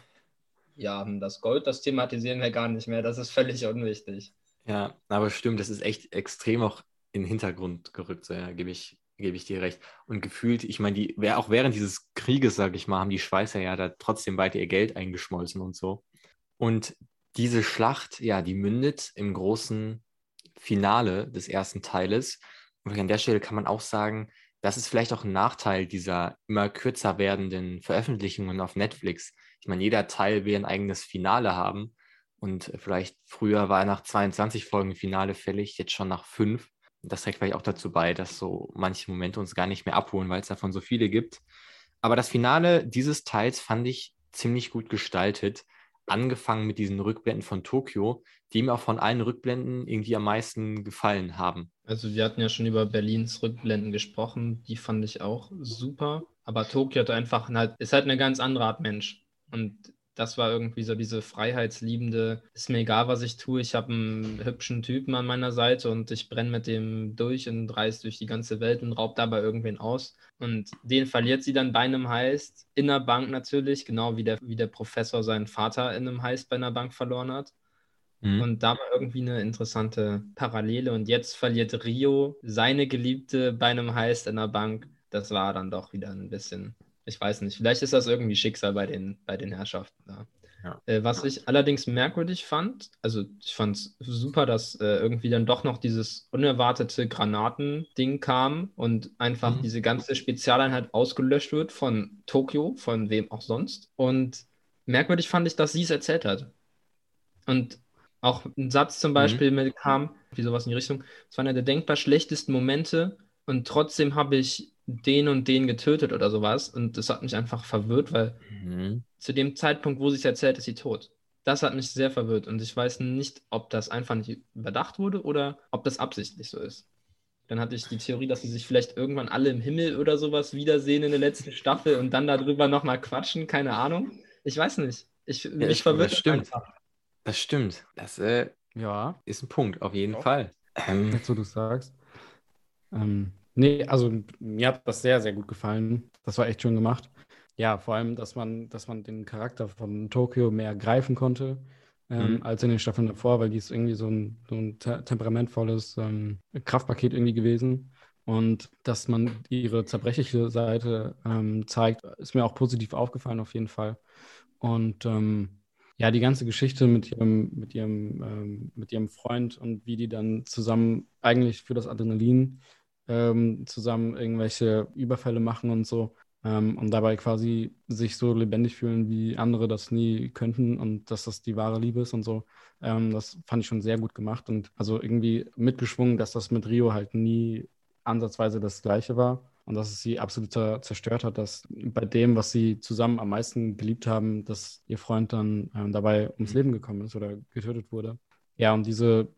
ja, das Gold, das thematisieren wir gar nicht mehr, das ist völlig unwichtig. Ja, aber stimmt, das ist echt extrem auch in den Hintergrund gerückt, so, ja, gebe ich, gebe ich dir recht. Und gefühlt, ich meine, die, auch während dieses Krieges, sage ich mal, haben die Schweißer ja da trotzdem weiter ihr Geld eingeschmolzen und so. Und diese Schlacht, ja, die mündet im großen Finale des ersten Teiles. Und an der Stelle kann man auch sagen, das ist vielleicht auch ein Nachteil dieser immer kürzer werdenden Veröffentlichungen auf Netflix. Ich meine, jeder Teil will ein eigenes Finale haben. Und vielleicht früher war nach 22 Folgen Finale fällig, jetzt schon nach fünf das trägt vielleicht auch dazu bei, dass so manche Momente uns gar nicht mehr abholen, weil es davon so viele gibt. Aber das Finale dieses Teils fand ich ziemlich gut gestaltet. Angefangen mit diesen Rückblenden von Tokio, die mir auch von allen Rückblenden irgendwie am meisten gefallen haben. Also wir hatten ja schon über Berlins Rückblenden gesprochen, die fand ich auch super. Aber Tokio hat einfach halt, ist halt eine ganz andere Art Mensch. Und das war irgendwie so diese freiheitsliebende, ist mir egal, was ich tue, ich habe einen hübschen Typen an meiner Seite und ich brenne mit dem durch und reise durch die ganze Welt und raubt dabei irgendwen aus. Und den verliert sie dann bei einem Heist, in der Bank natürlich, genau wie der, wie der Professor seinen Vater in einem Heist bei einer Bank verloren hat. Mhm. Und da war irgendwie eine interessante Parallele. Und jetzt verliert Rio seine Geliebte bei einem Heist in der Bank. Das war dann doch wieder ein bisschen ich weiß nicht, vielleicht ist das irgendwie Schicksal bei den, bei den Herrschaften da. Ja. Äh, was ich allerdings merkwürdig fand, also ich fand es super, dass äh, irgendwie dann doch noch dieses unerwartete Granatending kam und einfach mhm. diese ganze Spezialeinheit ausgelöscht wird von Tokio, von wem auch sonst. Und merkwürdig fand ich, dass sie es erzählt hat. Und auch ein Satz zum mhm. Beispiel mhm. kam, wie sowas in die Richtung, es war einer der denkbar schlechtesten Momente und trotzdem habe ich den und den getötet oder sowas. Und das hat mich einfach verwirrt, weil mhm. zu dem Zeitpunkt, wo sie es erzählt, ist sie tot. Das hat mich sehr verwirrt und ich weiß nicht, ob das einfach nicht überdacht wurde oder ob das absichtlich so ist. Dann hatte ich die Theorie, dass sie sich vielleicht irgendwann alle im Himmel oder sowas wiedersehen in der letzten Staffel und dann darüber nochmal quatschen, keine Ahnung. Ich weiß nicht. Ich, ja, mich verwirrt das stimmt. Einfach. Das stimmt. Das äh, ja. ist ein Punkt, auf jeden ja. Fall. Ähm, Jetzt, wo du sagst. Ähm, Nee, also mir hat das sehr, sehr gut gefallen. Das war echt schön gemacht. ja, vor allem, dass man, dass man den Charakter von Tokio mehr greifen konnte ähm, mhm. als in den Staffeln davor, weil die ist irgendwie so ein, so ein te temperamentvolles ähm, Kraftpaket irgendwie gewesen. Und dass man ihre zerbrechliche Seite ähm, zeigt, ist mir auch positiv aufgefallen auf jeden Fall. Und ähm, ja, die ganze Geschichte mit ihrem, mit ihrem, ähm, mit ihrem Freund und wie die dann zusammen eigentlich für das Adrenalin ähm, zusammen irgendwelche Überfälle machen und so, ähm, und dabei quasi sich so lebendig fühlen, wie andere das nie könnten und dass das die wahre Liebe ist und so. Ähm, das fand ich schon sehr gut gemacht und also irgendwie mitgeschwungen, dass das mit Rio halt nie ansatzweise das Gleiche war und dass es sie absolut zerstört hat, dass bei dem, was sie zusammen am meisten geliebt haben, dass ihr Freund dann ähm, dabei ums Leben gekommen ist oder getötet wurde. Ja, und diese,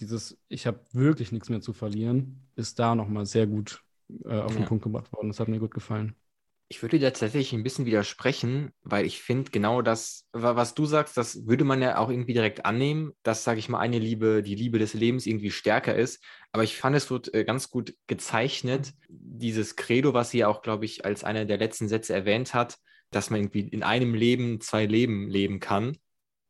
dieses, ich habe wirklich nichts mehr zu verlieren, ist da nochmal sehr gut äh, auf den Punkt gebracht worden. Das hat mir gut gefallen. Ich würde dir tatsächlich ein bisschen widersprechen, weil ich finde genau das, was du sagst, das würde man ja auch irgendwie direkt annehmen, dass, sage ich mal, eine Liebe, die Liebe des Lebens irgendwie stärker ist. Aber ich fand, es wird äh, ganz gut gezeichnet, dieses Credo, was sie auch, glaube ich, als einer der letzten Sätze erwähnt hat, dass man irgendwie in einem Leben zwei Leben leben kann.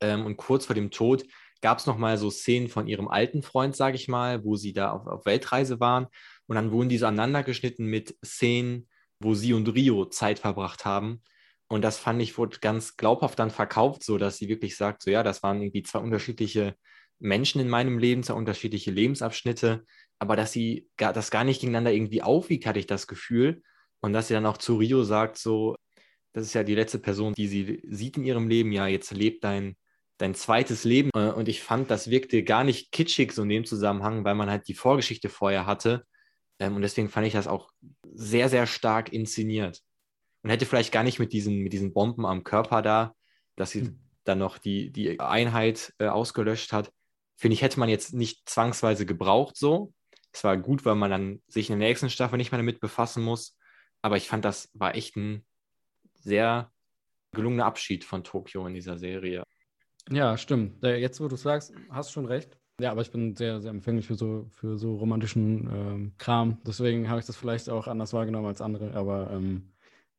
Ähm, und kurz vor dem Tod gab es nochmal so Szenen von ihrem alten Freund, sage ich mal, wo sie da auf, auf Weltreise waren. Und dann wurden diese aneinandergeschnitten mit Szenen, wo sie und Rio Zeit verbracht haben. Und das fand ich, wurde ganz glaubhaft dann verkauft, so dass sie wirklich sagt, so ja, das waren irgendwie zwei unterschiedliche Menschen in meinem Leben, zwei unterschiedliche Lebensabschnitte, aber dass sie gar, das gar nicht gegeneinander irgendwie aufwiegt, hatte ich das Gefühl. Und dass sie dann auch zu Rio sagt, so, das ist ja die letzte Person, die sie sieht in ihrem Leben, ja, jetzt lebt dein, dein zweites Leben. Und ich fand, das wirkte gar nicht kitschig so in dem Zusammenhang, weil man halt die Vorgeschichte vorher hatte ähm, und deswegen fand ich das auch sehr, sehr stark inszeniert. Und hätte vielleicht gar nicht mit diesen, mit diesen Bomben am Körper da, dass sie mhm. dann noch die, die Einheit äh, ausgelöscht hat, finde ich, hätte man jetzt nicht zwangsweise gebraucht so. Es war gut, weil man dann sich in der nächsten Staffel nicht mehr damit befassen muss. Aber ich fand, das war echt ein sehr gelungener Abschied von Tokio in dieser Serie. Ja, stimmt. Jetzt, wo du sagst, hast schon recht. Ja, aber ich bin sehr, sehr empfänglich für so, für so romantischen ähm, Kram. Deswegen habe ich das vielleicht auch anders wahrgenommen als andere. Aber ähm,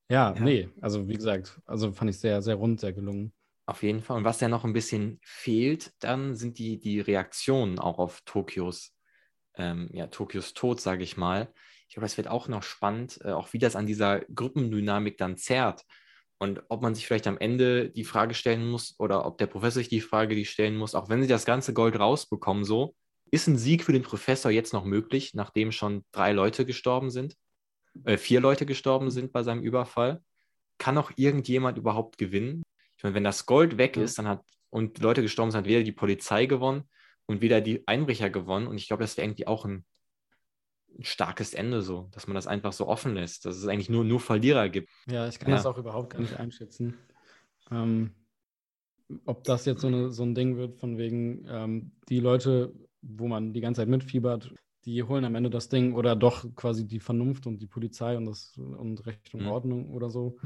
ja, ja, nee, also wie gesagt, also fand ich sehr, sehr rund, sehr gelungen. Auf jeden Fall. Und was ja noch ein bisschen fehlt, dann sind die, die Reaktionen auch auf Tokios, ähm, ja, Tokios Tod, sage ich mal. Ich glaube, es wird auch noch spannend, äh, auch wie das an dieser Gruppendynamik dann zerrt. Und ob man sich vielleicht am Ende die Frage stellen muss oder ob der Professor sich die Frage die stellen muss, auch wenn sie das ganze Gold rausbekommen, so, ist ein Sieg für den Professor jetzt noch möglich, nachdem schon drei Leute gestorben sind, äh, vier Leute gestorben sind bei seinem Überfall? Kann auch irgendjemand überhaupt gewinnen? Ich meine, wenn das Gold weg ist, dann hat und Leute gestorben sind, hat weder die Polizei gewonnen und weder die Einbrecher gewonnen. Und ich glaube, das wäre irgendwie auch ein ein starkes Ende so, dass man das einfach so offen lässt, dass es eigentlich nur, nur Verlierer gibt. Ja, ich kann ja. das auch überhaupt gar nicht einschätzen. Ähm, ob das jetzt so, eine, so ein Ding wird, von wegen ähm, die Leute, wo man die ganze Zeit mitfiebert, die holen am Ende das Ding oder doch quasi die Vernunft und die Polizei und, das, und Recht und mhm. Ordnung oder so,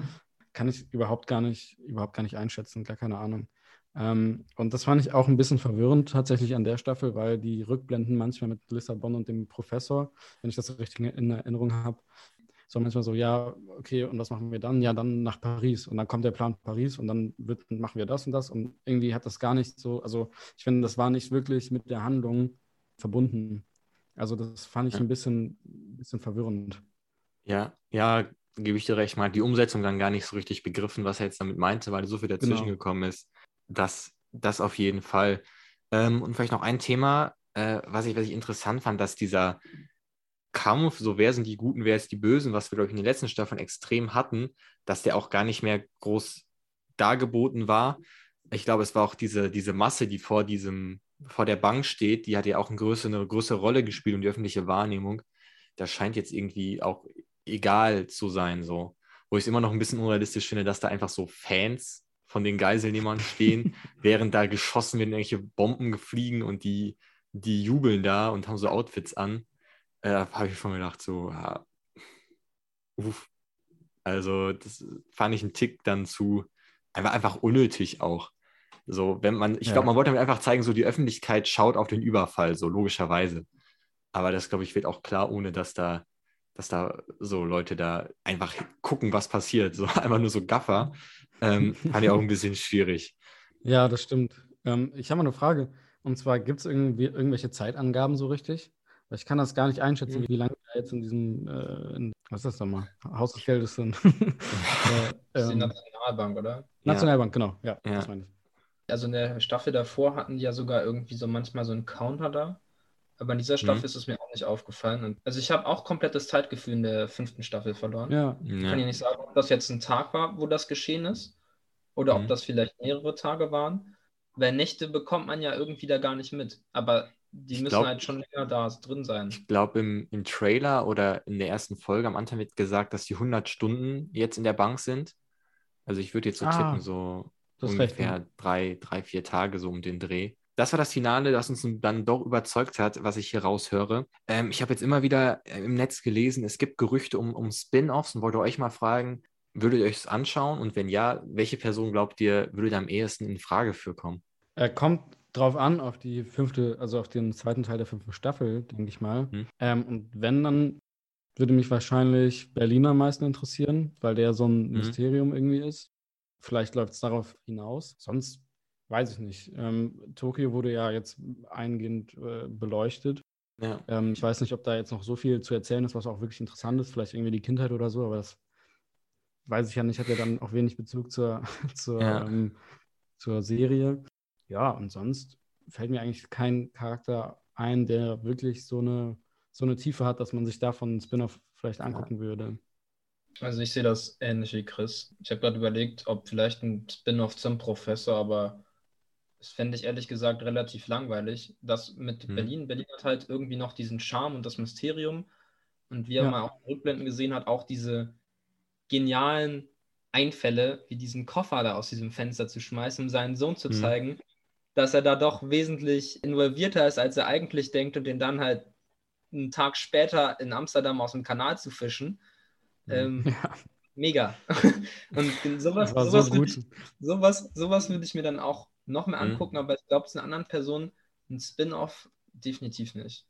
kann ich überhaupt gar nicht, überhaupt gar nicht einschätzen, gar keine Ahnung. Ähm, und das fand ich auch ein bisschen verwirrend tatsächlich an der Staffel, weil die Rückblenden manchmal mit Lissabon und dem Professor, wenn ich das richtig in Erinnerung habe, so manchmal so, ja, okay, und was machen wir dann? Ja, dann nach Paris. Und dann kommt der Plan Paris und dann wird, machen wir das und das. Und irgendwie hat das gar nicht so, also ich finde, das war nicht wirklich mit der Handlung verbunden. Also das fand ich ein bisschen, bisschen verwirrend. Ja, ja, gebe ich dir recht. Man hat die Umsetzung dann gar nicht so richtig begriffen, was er jetzt damit meinte, weil so viel dazwischen genau. gekommen ist. Das, das auf jeden Fall. Ähm, und vielleicht noch ein Thema, äh, was, ich, was ich interessant fand, dass dieser Kampf, so wer sind die Guten, wer ist die Bösen, was wir, glaube ich, in den letzten Staffeln extrem hatten, dass der auch gar nicht mehr groß dargeboten war. Ich glaube, es war auch diese, diese Masse, die vor diesem, vor der Bank steht, die hat ja auch eine größere, eine größere Rolle gespielt und die öffentliche Wahrnehmung. Das scheint jetzt irgendwie auch egal zu sein, so. Wo ich es immer noch ein bisschen unrealistisch finde, dass da einfach so Fans von den Geiselnehmern stehen, während da geschossen werden, irgendwelche Bomben fliegen und die, die jubeln da und haben so Outfits an. Äh, habe ich schon gedacht, so, ja, uff. Also, das fand ich einen Tick dann zu, einfach, einfach unnötig auch. So, wenn man, ich ja. glaube, man wollte damit einfach zeigen, so die Öffentlichkeit schaut auf den Überfall, so logischerweise. Aber das, glaube ich, wird auch klar, ohne dass da, dass da so Leute da einfach gucken, was passiert. So einfach nur so Gaffer. Ähm, fand ich auch ein bisschen schwierig. Ja, das stimmt. Ähm, ich habe mal eine Frage. Und zwar, gibt es irgendwie irgendwelche Zeitangaben so richtig? Weil ich kann das gar nicht einschätzen, mhm. wie lange da jetzt in diesem, äh, in, was ist das nochmal? Haus des Geldes sind. äh, das ist die ähm, Nationalbank, oder? Nationalbank, genau. Ja, ja, das meine ich. Also in der Staffel davor hatten die ja sogar irgendwie so manchmal so einen Counter da. Aber in dieser Staffel mhm. ist es mir auch nicht aufgefallen. Und, also ich habe auch komplettes Zeitgefühl in der fünften Staffel verloren. Ja. Ich kann ja nicht sagen, ob das jetzt ein Tag war, wo das geschehen ist. Oder mhm. ob das vielleicht mehrere Tage waren. Weil Nächte bekommt man ja irgendwie da gar nicht mit. Aber die ich müssen glaub, halt schon länger da drin sein. Ich glaube, im, im Trailer oder in der ersten Folge am Anfang wird gesagt, dass die 100 Stunden jetzt in der Bank sind. Also ich würde jetzt so ah, tippen, so ungefähr recht, drei, drei, vier Tage so um den Dreh. Das war das Finale, das uns dann doch überzeugt hat, was ich hier raushöre. Ähm, ich habe jetzt immer wieder äh, im Netz gelesen, es gibt Gerüchte um, um Spin-offs und wollte euch mal fragen, würdet ihr euch das anschauen? Und wenn ja, welche Person glaubt ihr, würde da am ehesten in Frage für kommen? Er kommt drauf an, auf die fünfte, also auf den zweiten Teil der fünften Staffel, denke ich mal. Hm. Ähm, und wenn, dann würde mich wahrscheinlich Berlin am meisten interessieren, weil der so ein hm. Mysterium irgendwie ist. Vielleicht läuft es darauf hinaus. Sonst weiß ich nicht. Ähm, Tokio wurde ja jetzt eingehend äh, beleuchtet. Ja. Ähm, ich weiß nicht, ob da jetzt noch so viel zu erzählen ist, was auch wirklich interessant ist. Vielleicht irgendwie die Kindheit oder so, aber das weiß ich ja nicht. Hat ja dann auch wenig Bezug zur, zur, ja. ähm, zur Serie ja, und sonst fällt mir eigentlich kein Charakter ein, der wirklich so eine, so eine Tiefe hat, dass man sich davon einen Spin-off vielleicht angucken würde. Also ich sehe das ähnlich wie Chris. Ich habe gerade überlegt, ob vielleicht ein Spin-off zum Professor, aber das fände ich ehrlich gesagt relativ langweilig. Das mit hm. Berlin, Berlin hat halt irgendwie noch diesen Charme und das Mysterium. Und wie er ja. mal auch Rückblenden gesehen hat, auch diese genialen Einfälle, wie diesen Koffer da aus diesem Fenster zu schmeißen, um seinen Sohn zu hm. zeigen, dass er da doch wesentlich involvierter ist, als er eigentlich denkt und den dann halt einen Tag später in Amsterdam aus dem Kanal zu fischen. Mhm. Ähm, ja. Mega. und sowas, sowas, so würde ich, sowas, sowas würde ich mir dann auch noch mehr mhm. angucken, mhm. aber ich glaube, es ist einer anderen Person ein Spin-off definitiv nicht.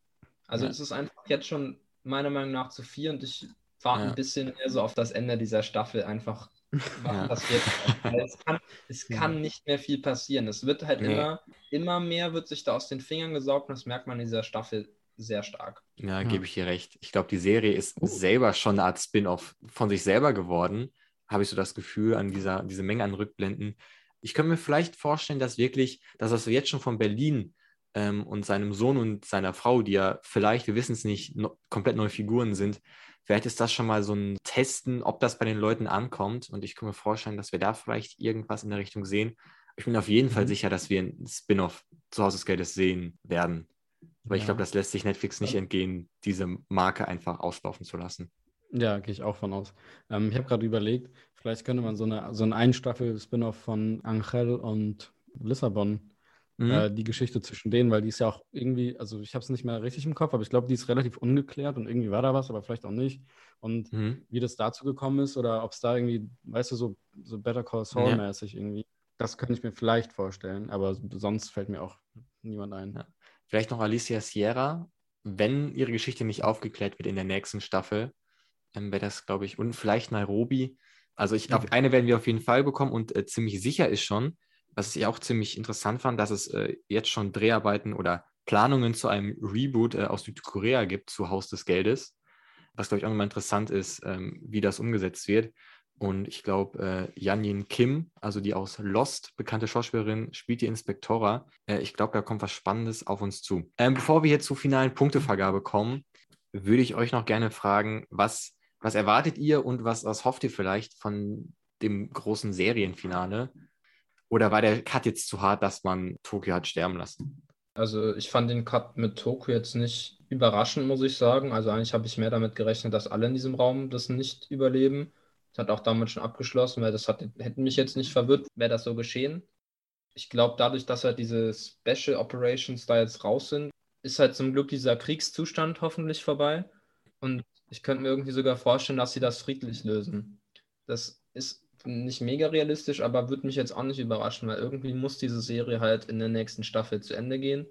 Also es ja. ist einfach jetzt schon meiner Meinung nach zu viel und ich warte ja. ein bisschen mehr so auf das Ende dieser Staffel einfach was passiert. es kann, es kann nicht mehr viel passieren. Es wird halt nee. immer, immer mehr wird sich da aus den Fingern gesaugt und das merkt man in dieser Staffel sehr stark. Ja, gebe ich dir recht. Ich glaube, die Serie ist uh. selber schon eine Art Spin-off von sich selber geworden. Habe ich so das Gefühl an dieser diese Menge an Rückblenden. Ich könnte mir vielleicht vorstellen, dass wirklich, dass das jetzt schon von Berlin ähm, und seinem Sohn und seiner Frau, die ja vielleicht, wir wissen es nicht, no, komplett neue Figuren sind, Vielleicht ist das schon mal so ein Testen, ob das bei den Leuten ankommt. Und ich kann mir vorstellen, dass wir da vielleicht irgendwas in der Richtung sehen. Ich bin auf jeden mhm. Fall sicher, dass wir ein Spin-off zu Haus des Geldes sehen werden. Weil ja. ich glaube, das lässt sich Netflix nicht entgehen, diese Marke einfach auslaufen zu lassen. Ja, gehe ich auch von aus. Ähm, ich habe gerade überlegt, vielleicht könnte man so eine so ein Einstaffel-Spin-off von Angel und Lissabon mhm. äh, die Geschichte zwischen denen, weil die ist ja auch irgendwie, also ich habe es nicht mehr richtig im Kopf, aber ich glaube, die ist relativ ungeklärt und irgendwie war da was, aber vielleicht auch nicht. Und mhm. wie das dazu gekommen ist oder ob es da irgendwie, weißt du, so, so Better Call Saul-mäßig ja. irgendwie, das könnte ich mir vielleicht vorstellen, aber sonst fällt mir auch niemand ein. Ja. Vielleicht noch Alicia Sierra, wenn ihre Geschichte nicht aufgeklärt wird in der nächsten Staffel, dann wäre das, glaube ich, und vielleicht Nairobi. Also ich glaube, eine werden wir auf jeden Fall bekommen und äh, ziemlich sicher ist schon, was ich auch ziemlich interessant fand, dass es äh, jetzt schon Dreharbeiten oder Planungen zu einem Reboot äh, aus Südkorea gibt zu Haus des Geldes. Was, glaube ich, auch nochmal interessant ist, ähm, wie das umgesetzt wird. Und ich glaube, äh, Janjin Kim, also die aus Lost bekannte Schauspielerin, spielt die Inspektora. Äh, ich glaube, da kommt was Spannendes auf uns zu. Ähm, bevor wir jetzt zur finalen Punktevergabe kommen, würde ich euch noch gerne fragen, was, was erwartet ihr und was, was hofft ihr vielleicht von dem großen Serienfinale? Oder war der Cut jetzt zu hart, dass man Tokio hat sterben lassen? Also ich fand den Cut mit Tokio jetzt nicht überraschend, muss ich sagen. Also eigentlich habe ich mehr damit gerechnet, dass alle in diesem Raum das nicht überleben. Das hat auch damit schon abgeschlossen, weil das hat, hätte mich jetzt nicht verwirrt, wäre das so geschehen. Ich glaube, dadurch, dass halt diese Special Operations da jetzt raus sind, ist halt zum Glück dieser Kriegszustand hoffentlich vorbei. Und ich könnte mir irgendwie sogar vorstellen, dass sie das friedlich lösen. Das ist nicht mega realistisch, aber würde mich jetzt auch nicht überraschen, weil irgendwie muss diese Serie halt in der nächsten Staffel zu Ende gehen.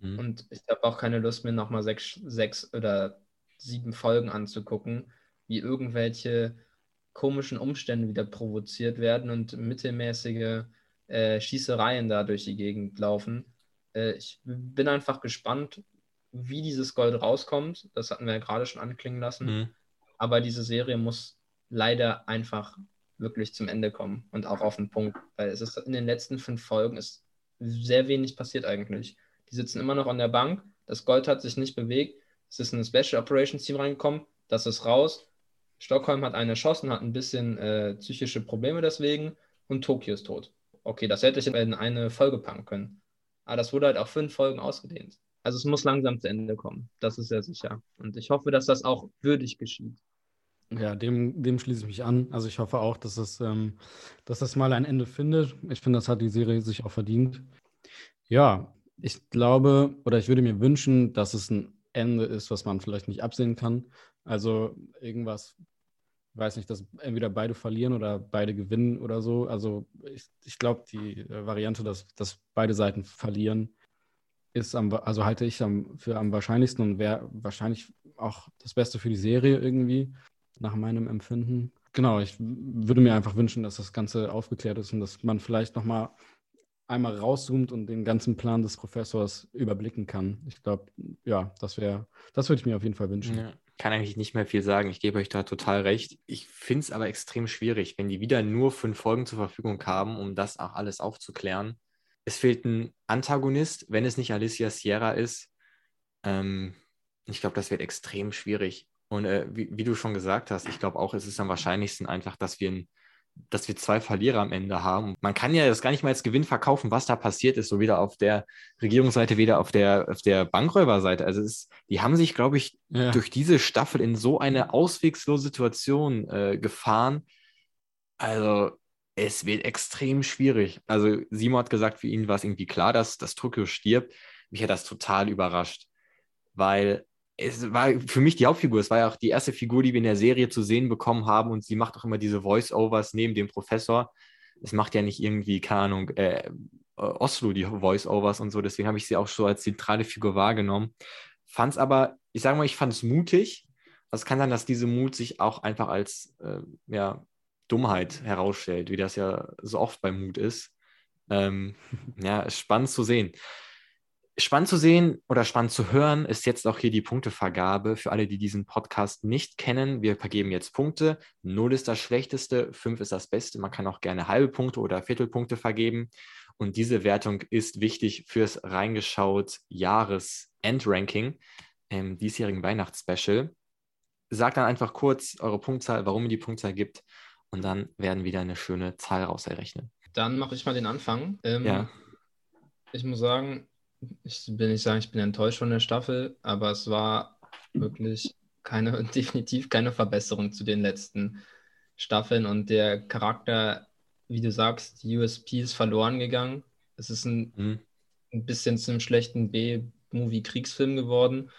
Mhm. Und ich habe auch keine Lust, mir nochmal sechs, sechs oder sieben Folgen anzugucken, wie irgendwelche komischen Umstände wieder provoziert werden und mittelmäßige äh, Schießereien da durch die Gegend laufen. Äh, ich bin einfach gespannt, wie dieses Gold rauskommt. Das hatten wir ja gerade schon anklingen lassen. Mhm. Aber diese Serie muss leider einfach wirklich zum Ende kommen und auch auf den Punkt, weil es ist in den letzten fünf Folgen ist sehr wenig passiert eigentlich. Die sitzen immer noch an der Bank, das Gold hat sich nicht bewegt, es ist ein Special Operations Team reingekommen, das ist raus. Stockholm hat einen erschossen, hat ein bisschen äh, psychische Probleme deswegen und Tokio ist tot. Okay, das hätte ich in eine Folge packen können. Aber das wurde halt auf fünf Folgen ausgedehnt. Also es muss langsam zu Ende kommen. Das ist sehr sicher. Und ich hoffe, dass das auch würdig geschieht. Ja, dem, dem schließe ich mich an. Also ich hoffe auch, dass das, ähm, dass das mal ein Ende findet. Ich finde, das hat die Serie sich auch verdient. Ja, ich glaube oder ich würde mir wünschen, dass es ein Ende ist, was man vielleicht nicht absehen kann. Also irgendwas, weiß nicht, dass entweder beide verlieren oder beide gewinnen oder so. Also ich, ich glaube, die äh, Variante, dass, dass beide Seiten verlieren, ist am, also halte ich am, für am wahrscheinlichsten und wäre wahrscheinlich auch das Beste für die Serie irgendwie, nach meinem Empfinden. Genau, ich würde mir einfach wünschen, dass das Ganze aufgeklärt ist und dass man vielleicht nochmal einmal rauszoomt und den ganzen Plan des Professors überblicken kann. Ich glaube, ja, das wäre, das würde ich mir auf jeden Fall wünschen. Ja, kann eigentlich nicht mehr viel sagen. Ich gebe euch da total recht. Ich finde es aber extrem schwierig, wenn die wieder nur fünf Folgen zur Verfügung haben, um das auch alles aufzuklären. Es fehlt ein Antagonist, wenn es nicht Alicia Sierra ist. Ähm, ich glaube, das wird extrem schwierig. Und äh, wie, wie, du schon gesagt hast, ich glaube auch, es ist am wahrscheinlichsten einfach, dass wir ein dass wir zwei Verlierer am Ende haben. Man kann ja das gar nicht mal als Gewinn verkaufen, was da passiert ist, so weder auf der Regierungsseite, weder auf der, auf der Bankräuberseite. Also ist, die haben sich, glaube ich, ja. durch diese Staffel in so eine auswegslose Situation äh, gefahren. Also es wird extrem schwierig. Also Simon hat gesagt, für ihn war es irgendwie klar, dass, dass Tokio stirbt. Mich hat das total überrascht, weil es war für mich die Hauptfigur. Es war ja auch die erste Figur, die wir in der Serie zu sehen bekommen haben. Und sie macht auch immer diese Voice-Overs neben dem Professor. Es macht ja nicht irgendwie, keine Ahnung, äh, Oslo die Voice-Overs und so. Deswegen habe ich sie auch so als zentrale Figur wahrgenommen. Fand es aber, ich sage mal, ich fand es mutig. Es kann sein, dass diese Mut sich auch einfach als äh, ja, Dummheit herausstellt, wie das ja so oft bei Mut ist. Ähm, ja, ist spannend zu sehen. Spannend zu sehen oder spannend zu hören ist jetzt auch hier die Punktevergabe für alle, die diesen Podcast nicht kennen. Wir vergeben jetzt Punkte. Null ist das Schlechteste, fünf ist das Beste. Man kann auch gerne halbe Punkte oder Viertelpunkte vergeben. Und diese Wertung ist wichtig fürs reingeschaut Jahresendranking im diesjährigen Weihnachtsspecial. Sagt dann einfach kurz eure Punktzahl, warum ihr die Punktzahl gibt. Und dann werden wieder eine schöne Zahl raus errechnen. Dann mache ich mal den Anfang. Ähm, ja. Ich muss sagen, ich will nicht sagen, ich bin enttäuscht von der Staffel, aber es war wirklich keine, definitiv keine Verbesserung zu den letzten Staffeln und der Charakter, wie du sagst, die USP ist verloren gegangen. Es ist ein, mhm. ein bisschen zu einem schlechten B-Movie-Kriegsfilm geworden.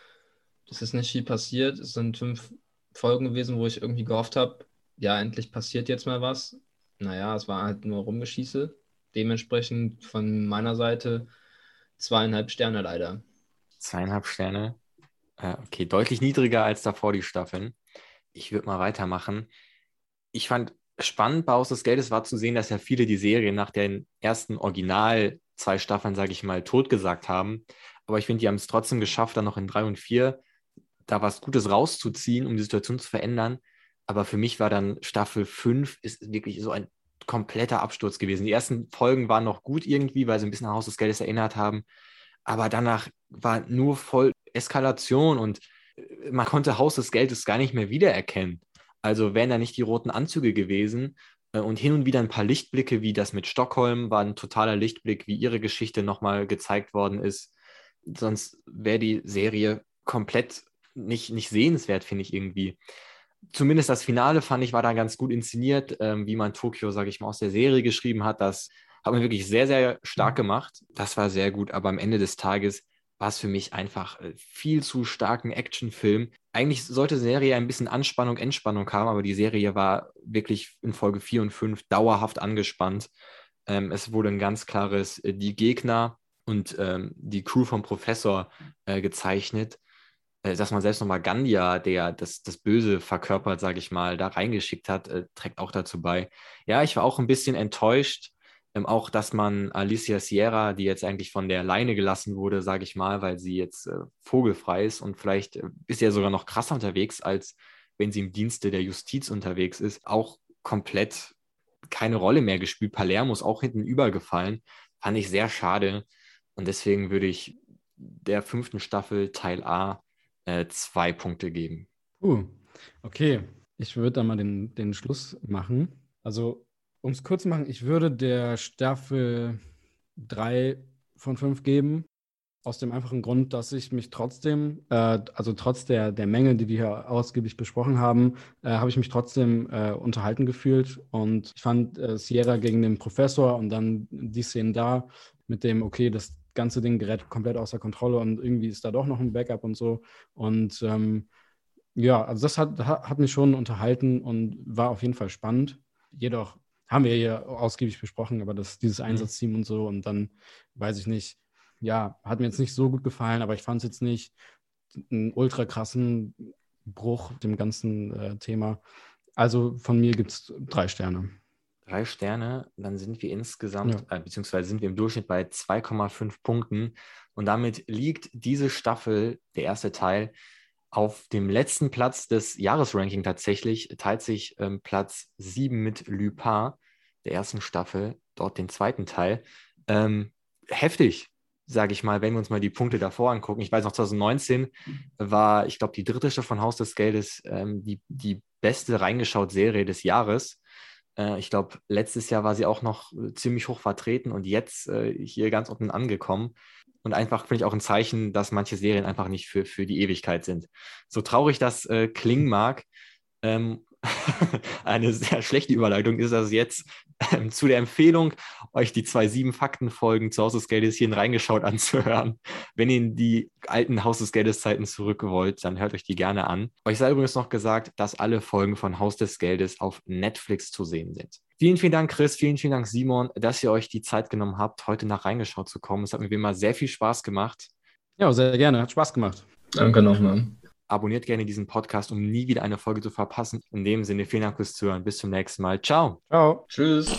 Es ist nicht viel passiert. Es sind fünf Folgen gewesen, wo ich irgendwie gehofft habe, ja, endlich passiert jetzt mal was. Naja, es war halt nur Rumgeschieße. Dementsprechend von meiner Seite Zweieinhalb Sterne leider. Zweieinhalb Sterne. Äh, okay, deutlich niedriger als davor die Staffeln. Ich würde mal weitermachen. Ich fand spannend bei Haus des Geldes war zu sehen, dass ja viele die Serie nach den ersten Original zwei Staffeln, sage ich mal, totgesagt haben. Aber ich finde, die haben es trotzdem geschafft, dann noch in drei und vier da was Gutes rauszuziehen, um die Situation zu verändern. Aber für mich war dann Staffel 5 ist wirklich so ein kompletter Absturz gewesen. Die ersten Folgen waren noch gut irgendwie, weil sie ein bisschen an Haus des Geldes erinnert haben. Aber danach war nur voll Eskalation und äh, man konnte Haus des Geldes gar nicht mehr wiedererkennen. Also wären da nicht die roten Anzüge gewesen äh, und hin und wieder ein paar Lichtblicke, wie das mit Stockholm, war ein totaler Lichtblick, wie ihre Geschichte nochmal gezeigt worden ist. Sonst wäre die Serie komplett nicht, nicht sehenswert, finde ich irgendwie zumindest das Finale fand ich, war da ganz gut inszeniert, ähm, wie man Tokio, sage ich mal, aus der Serie geschrieben hat. Das hat man wirklich sehr, sehr stark mhm. gemacht. Das war sehr gut, aber am Ende des Tages war es für mich einfach äh, viel zu starken Actionfilm. Eigentlich sollte die Serie ein bisschen Anspannung, Entspannung haben, aber die Serie war wirklich in Folge 4 und 5 dauerhaft angespannt. Ähm, es wurde ein ganz klares äh, die Gegner und ähm, die Crew vom Professor äh, gezeichnet äh, dass man selbst nochmal Gandia, der das, das Böse verkörpert, sage ich mal, da reingeschickt hat, äh, trägt auch dazu bei. Ja, ich war auch ein bisschen enttäuscht, ähm, auch, dass man Alicia Sierra, die jetzt eigentlich von der Leine gelassen wurde, sage ich mal, weil sie jetzt äh, vogelfrei ist und vielleicht äh, ist ja sogar noch krasser unterwegs, als wenn sie im Dienste der Justiz unterwegs ist, auch komplett keine Rolle mehr gespielt. Palermo ist auch hinten übergefallen. Fand ich sehr schade. Und deswegen würde ich der fünften Staffel Teil A äh, zwei Punkte geben. Uh, okay. Ich würde da mal den, den Schluss machen. Also, um es kurz zu machen, ich würde der Staffel drei von fünf geben. Aus dem einfachen Grund, dass ich mich trotzdem, äh, also trotz der, der Mängel, die wir hier ausgiebig besprochen haben, äh, habe ich mich trotzdem äh, unterhalten gefühlt. Und ich fand äh, Sierra gegen den Professor und dann die Szenen da mit dem, okay, das ganze Ding gerät komplett außer Kontrolle und irgendwie ist da doch noch ein Backup und so. Und ähm, ja, also das hat, hat mich schon unterhalten und war auf jeden Fall spannend. Jedoch haben wir hier ausgiebig besprochen, aber das, dieses mhm. Einsatzteam und so und dann weiß ich nicht, ja, hat mir jetzt nicht so gut gefallen, aber ich fand es jetzt nicht einen ultra krassen Bruch dem ganzen äh, Thema. Also von mir gibt es drei Sterne. Drei Sterne, dann sind wir insgesamt, ja. äh, beziehungsweise sind wir im Durchschnitt bei 2,5 Punkten. Und damit liegt diese Staffel, der erste Teil, auf dem letzten Platz des Jahresranking tatsächlich, teilt sich ähm, Platz 7 mit Lupin, der ersten Staffel, dort den zweiten Teil. Ähm, heftig, sage ich mal, wenn wir uns mal die Punkte davor angucken. Ich weiß noch, 2019 war, ich glaube, die dritte Staffel von Haus des Geldes ähm, die, die beste reingeschaut Serie des Jahres. Äh, ich glaube, letztes Jahr war sie auch noch äh, ziemlich hoch vertreten und jetzt äh, hier ganz unten angekommen. Und einfach finde ich auch ein Zeichen, dass manche Serien einfach nicht für, für die Ewigkeit sind. So traurig das äh, klingen mag, ähm, eine sehr schlechte Überleitung ist das jetzt ähm, zu der Empfehlung, euch die zwei sieben Fakten-Folgen zu Haus des Geldes hierhin reingeschaut anzuhören. Wenn ihr in die alten Haus des Geldes Zeiten zurück wollt, dann hört euch die gerne an. Euch sei übrigens noch gesagt, dass alle Folgen von Haus des Geldes auf Netflix zu sehen sind. Vielen, vielen Dank, Chris. Vielen, vielen Dank, Simon, dass ihr euch die Zeit genommen habt, heute nach reingeschaut zu kommen. Es hat mir wie immer sehr viel Spaß gemacht. Ja, sehr gerne. Hat Spaß gemacht. Danke nochmal. Abonniert gerne diesen Podcast, um nie wieder eine Folge zu verpassen. In dem Sinne, vielen Dank fürs Zuhören. Bis zum nächsten Mal. Ciao. Ciao. Tschüss.